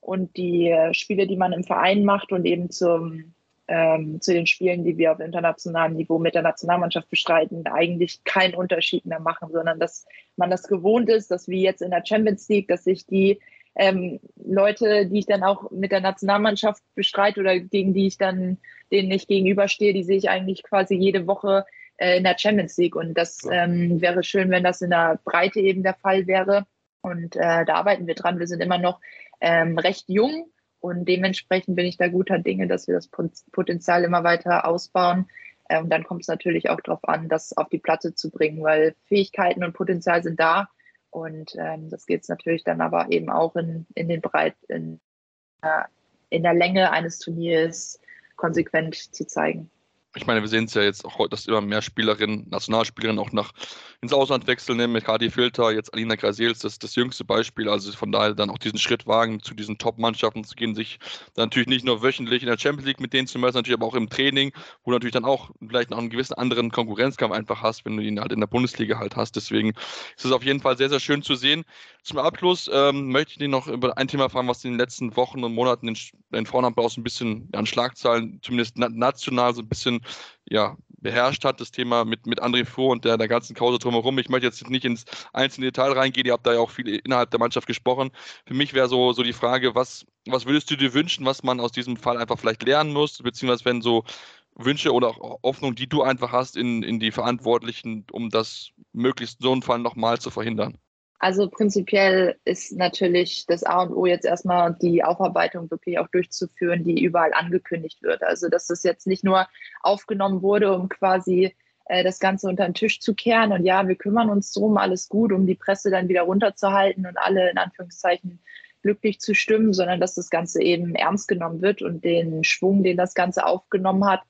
und die Spiele, die man im Verein macht und eben zum ähm, zu den Spielen, die wir auf internationalem Niveau mit der Nationalmannschaft bestreiten, eigentlich keinen Unterschied mehr machen, sondern dass man das gewohnt ist, dass wie jetzt in der Champions League, dass sich die ähm, Leute, die ich dann auch mit der Nationalmannschaft bestreite oder gegen die ich dann, denen ich gegenüberstehe, die sehe ich eigentlich quasi jede Woche äh, in der Champions League. Und das ähm, wäre schön, wenn das in der Breite eben der Fall wäre. Und äh, da arbeiten wir dran. Wir sind immer noch ähm, recht jung und dementsprechend bin ich da guter Dinge, dass wir das Potenzial immer weiter ausbauen. Und ähm, dann kommt es natürlich auch darauf an, das auf die Platte zu bringen, weil Fähigkeiten und Potenzial sind da. Und ähm, das geht es natürlich dann aber eben auch in, in den Breit, in, äh, in der Länge eines Turniers konsequent zu zeigen ich meine, wir sehen es ja jetzt auch heute, dass immer mehr Spielerinnen, Nationalspielerinnen auch nach ins Ausland wechseln, ne? mit Kadi Filter, jetzt Alina Grasels, das ist das jüngste Beispiel. Also von daher dann auch diesen Schritt wagen, zu diesen Top-Mannschaften zu gehen, sich dann natürlich nicht nur wöchentlich in der Champions League mit denen zu messen, natürlich aber auch im Training, wo du natürlich dann auch vielleicht noch einen gewissen anderen Konkurrenzkampf einfach hast, wenn du ihn halt in der Bundesliga halt hast. Deswegen ist es auf jeden Fall sehr, sehr schön zu sehen. Zum Abschluss ähm, möchte ich dich noch über ein Thema fragen, was in den letzten Wochen und Monaten den, den Frauenhandball so ein bisschen an Schlagzahlen, zumindest national, so ein bisschen ja, beherrscht hat, das Thema mit, mit André Fuhr und der, der ganzen Kause drumherum. Ich möchte jetzt nicht ins einzelne Detail reingehen, ihr habt da ja auch viel innerhalb der Mannschaft gesprochen. Für mich wäre so, so die Frage, was, was würdest du dir wünschen, was man aus diesem Fall einfach vielleicht lernen muss, beziehungsweise wenn so Wünsche oder auch Hoffnung, die du einfach hast in, in die Verantwortlichen, um das möglichst so einen Fall nochmal zu verhindern? Also prinzipiell ist natürlich das A und O jetzt erstmal die Aufarbeitung wirklich auch durchzuführen, die überall angekündigt wird. Also dass das jetzt nicht nur aufgenommen wurde, um quasi äh, das Ganze unter den Tisch zu kehren und ja, wir kümmern uns drum, alles gut, um die Presse dann wieder runterzuhalten und alle in Anführungszeichen glücklich zu stimmen, sondern dass das Ganze eben ernst genommen wird und den Schwung, den das Ganze aufgenommen hat,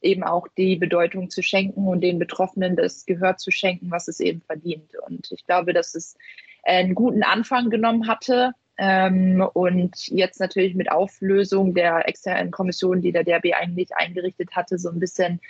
eben auch die Bedeutung zu schenken und den Betroffenen das Gehör zu schenken, was es eben verdient. Und ich glaube, dass es einen guten Anfang genommen hatte. Ähm, und jetzt natürlich mit Auflösung der externen Kommission, die der DRB eigentlich eingerichtet hatte, so ein bisschen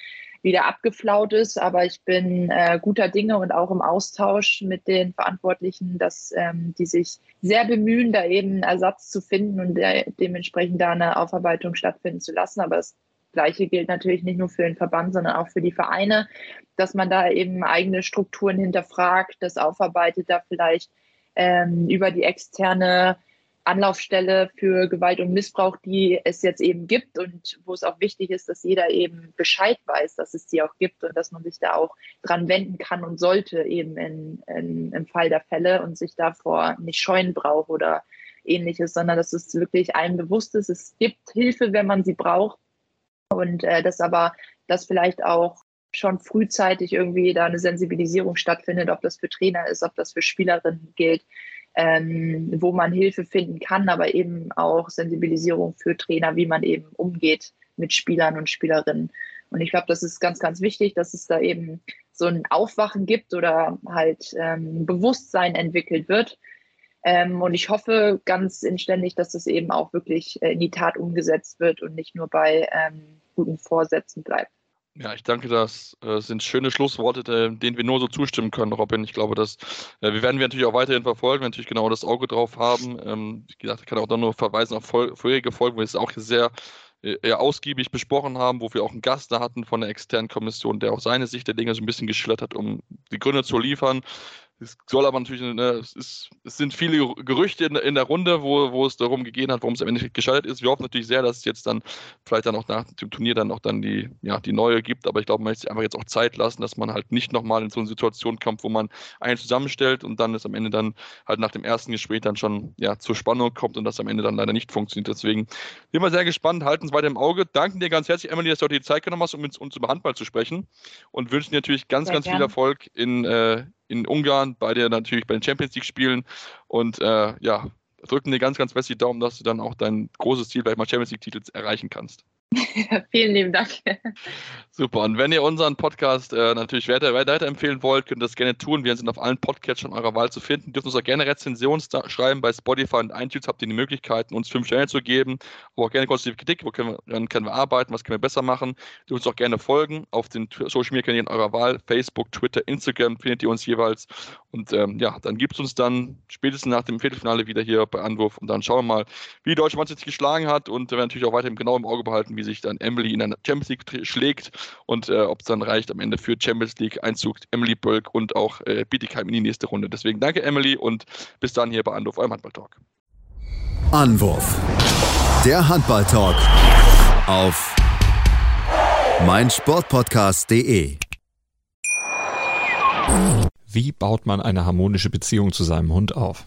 wieder abgeflaut ist. Aber ich bin äh, guter Dinge und auch im Austausch mit den Verantwortlichen, dass ähm, die sich sehr bemühen, da eben Ersatz zu finden und de dementsprechend da eine Aufarbeitung stattfinden zu lassen. Aber es Gleiche gilt natürlich nicht nur für den Verband, sondern auch für die Vereine, dass man da eben eigene Strukturen hinterfragt, das aufarbeitet, da vielleicht ähm, über die externe Anlaufstelle für Gewalt und Missbrauch, die es jetzt eben gibt und wo es auch wichtig ist, dass jeder eben Bescheid weiß, dass es sie auch gibt und dass man sich da auch dran wenden kann und sollte eben in, in, im Fall der Fälle und sich davor nicht scheuen braucht oder ähnliches, sondern dass es wirklich allen bewusst ist, es gibt Hilfe, wenn man sie braucht und äh, dass aber das vielleicht auch schon frühzeitig irgendwie da eine Sensibilisierung stattfindet, ob das für Trainer ist, ob das für Spielerinnen gilt, ähm, wo man Hilfe finden kann, aber eben auch Sensibilisierung für Trainer, wie man eben umgeht mit Spielern und Spielerinnen. Und ich glaube, das ist ganz, ganz wichtig, dass es da eben so ein Aufwachen gibt oder halt ähm, Bewusstsein entwickelt wird. Ähm, und ich hoffe ganz inständig, dass das eben auch wirklich äh, in die Tat umgesetzt wird und nicht nur bei ähm, guten Vorsätzen bleibt. Ja, ich danke, das äh, sind schöne Schlussworte, denen wir nur so zustimmen können, Robin. Ich glaube, dass äh, wir werden wir natürlich auch weiterhin verfolgen, natürlich genau das Auge drauf haben. Ähm, wie gesagt, ich kann auch dann nur verweisen auf vorherige Folgen, wo es auch sehr äh, ausgiebig besprochen haben, wo wir auch einen Gast da hatten von der externen Kommission, der auch seine Sicht der Dinge so ein bisschen geschildert hat, um die Gründe zu liefern. Es soll aber natürlich, ne, es, ist, es sind viele Gerüchte in, in, der Runde, wo, wo es darum gegeben hat, warum es am Ende gescheitert ist. Wir hoffen natürlich sehr, dass es jetzt dann vielleicht dann auch nach dem Turnier dann auch dann die, ja, die neue gibt. Aber ich glaube, man möchte einfach jetzt auch Zeit lassen, dass man halt nicht nochmal in so eine Situation kommt, wo man einen zusammenstellt und dann ist am Ende dann halt nach dem ersten Gespräch dann schon ja, zur Spannung kommt und das am Ende dann leider nicht funktioniert. Deswegen sind wir sehr gespannt, halten es weiter im Auge. Danken dir ganz herzlich, Emily, dass du heute die Zeit genommen hast, um mit uns über Handball zu sprechen und wünschen dir natürlich ganz, sehr ganz gern. viel Erfolg in, äh, in Ungarn, bei der natürlich bei den Champions League spielen und äh, ja, drücken dir ganz, ganz fest die Daumen, dass du dann auch dein großes Ziel, vielleicht mal Champions League-Titel erreichen kannst. Vielen lieben Dank. Super. Und wenn ihr unseren Podcast äh, natürlich weiter, weiterempfehlen wollt, könnt ihr das gerne tun. Wir sind auf allen Podcatchern eurer Wahl zu finden. Dürft uns auch gerne Rezensionen schreiben bei Spotify und iTunes. Habt ihr die Möglichkeit, uns fünf Sterne zu geben. Aber auch gerne konstruktive Kritik. Wo können wir, können wir arbeiten? Was können wir besser machen? Dürft uns auch gerne folgen auf den Social Media Kanälen eurer Wahl. Facebook, Twitter, Instagram findet ihr uns jeweils. Und ähm, ja, dann gibt es uns dann spätestens nach dem Viertelfinale wieder hier bei Anwurf. Und dann schauen wir mal, wie die deutsche Mannschaft sich geschlagen hat. Und wir werden natürlich auch weiterhin genau im Auge behalten, wie sich dann Emily in der Champions League schlägt und äh, ob es dann reicht am Ende für Champions League Einzug Emily Bölk und auch äh, Bietigheim in die nächste Runde. Deswegen danke Emily und bis dann hier bei Anwurf, eurem Handball-Talk. Anwurf. Der Handball-Talk auf meinsportpodcast.de. Wie baut man eine harmonische Beziehung zu seinem Hund auf?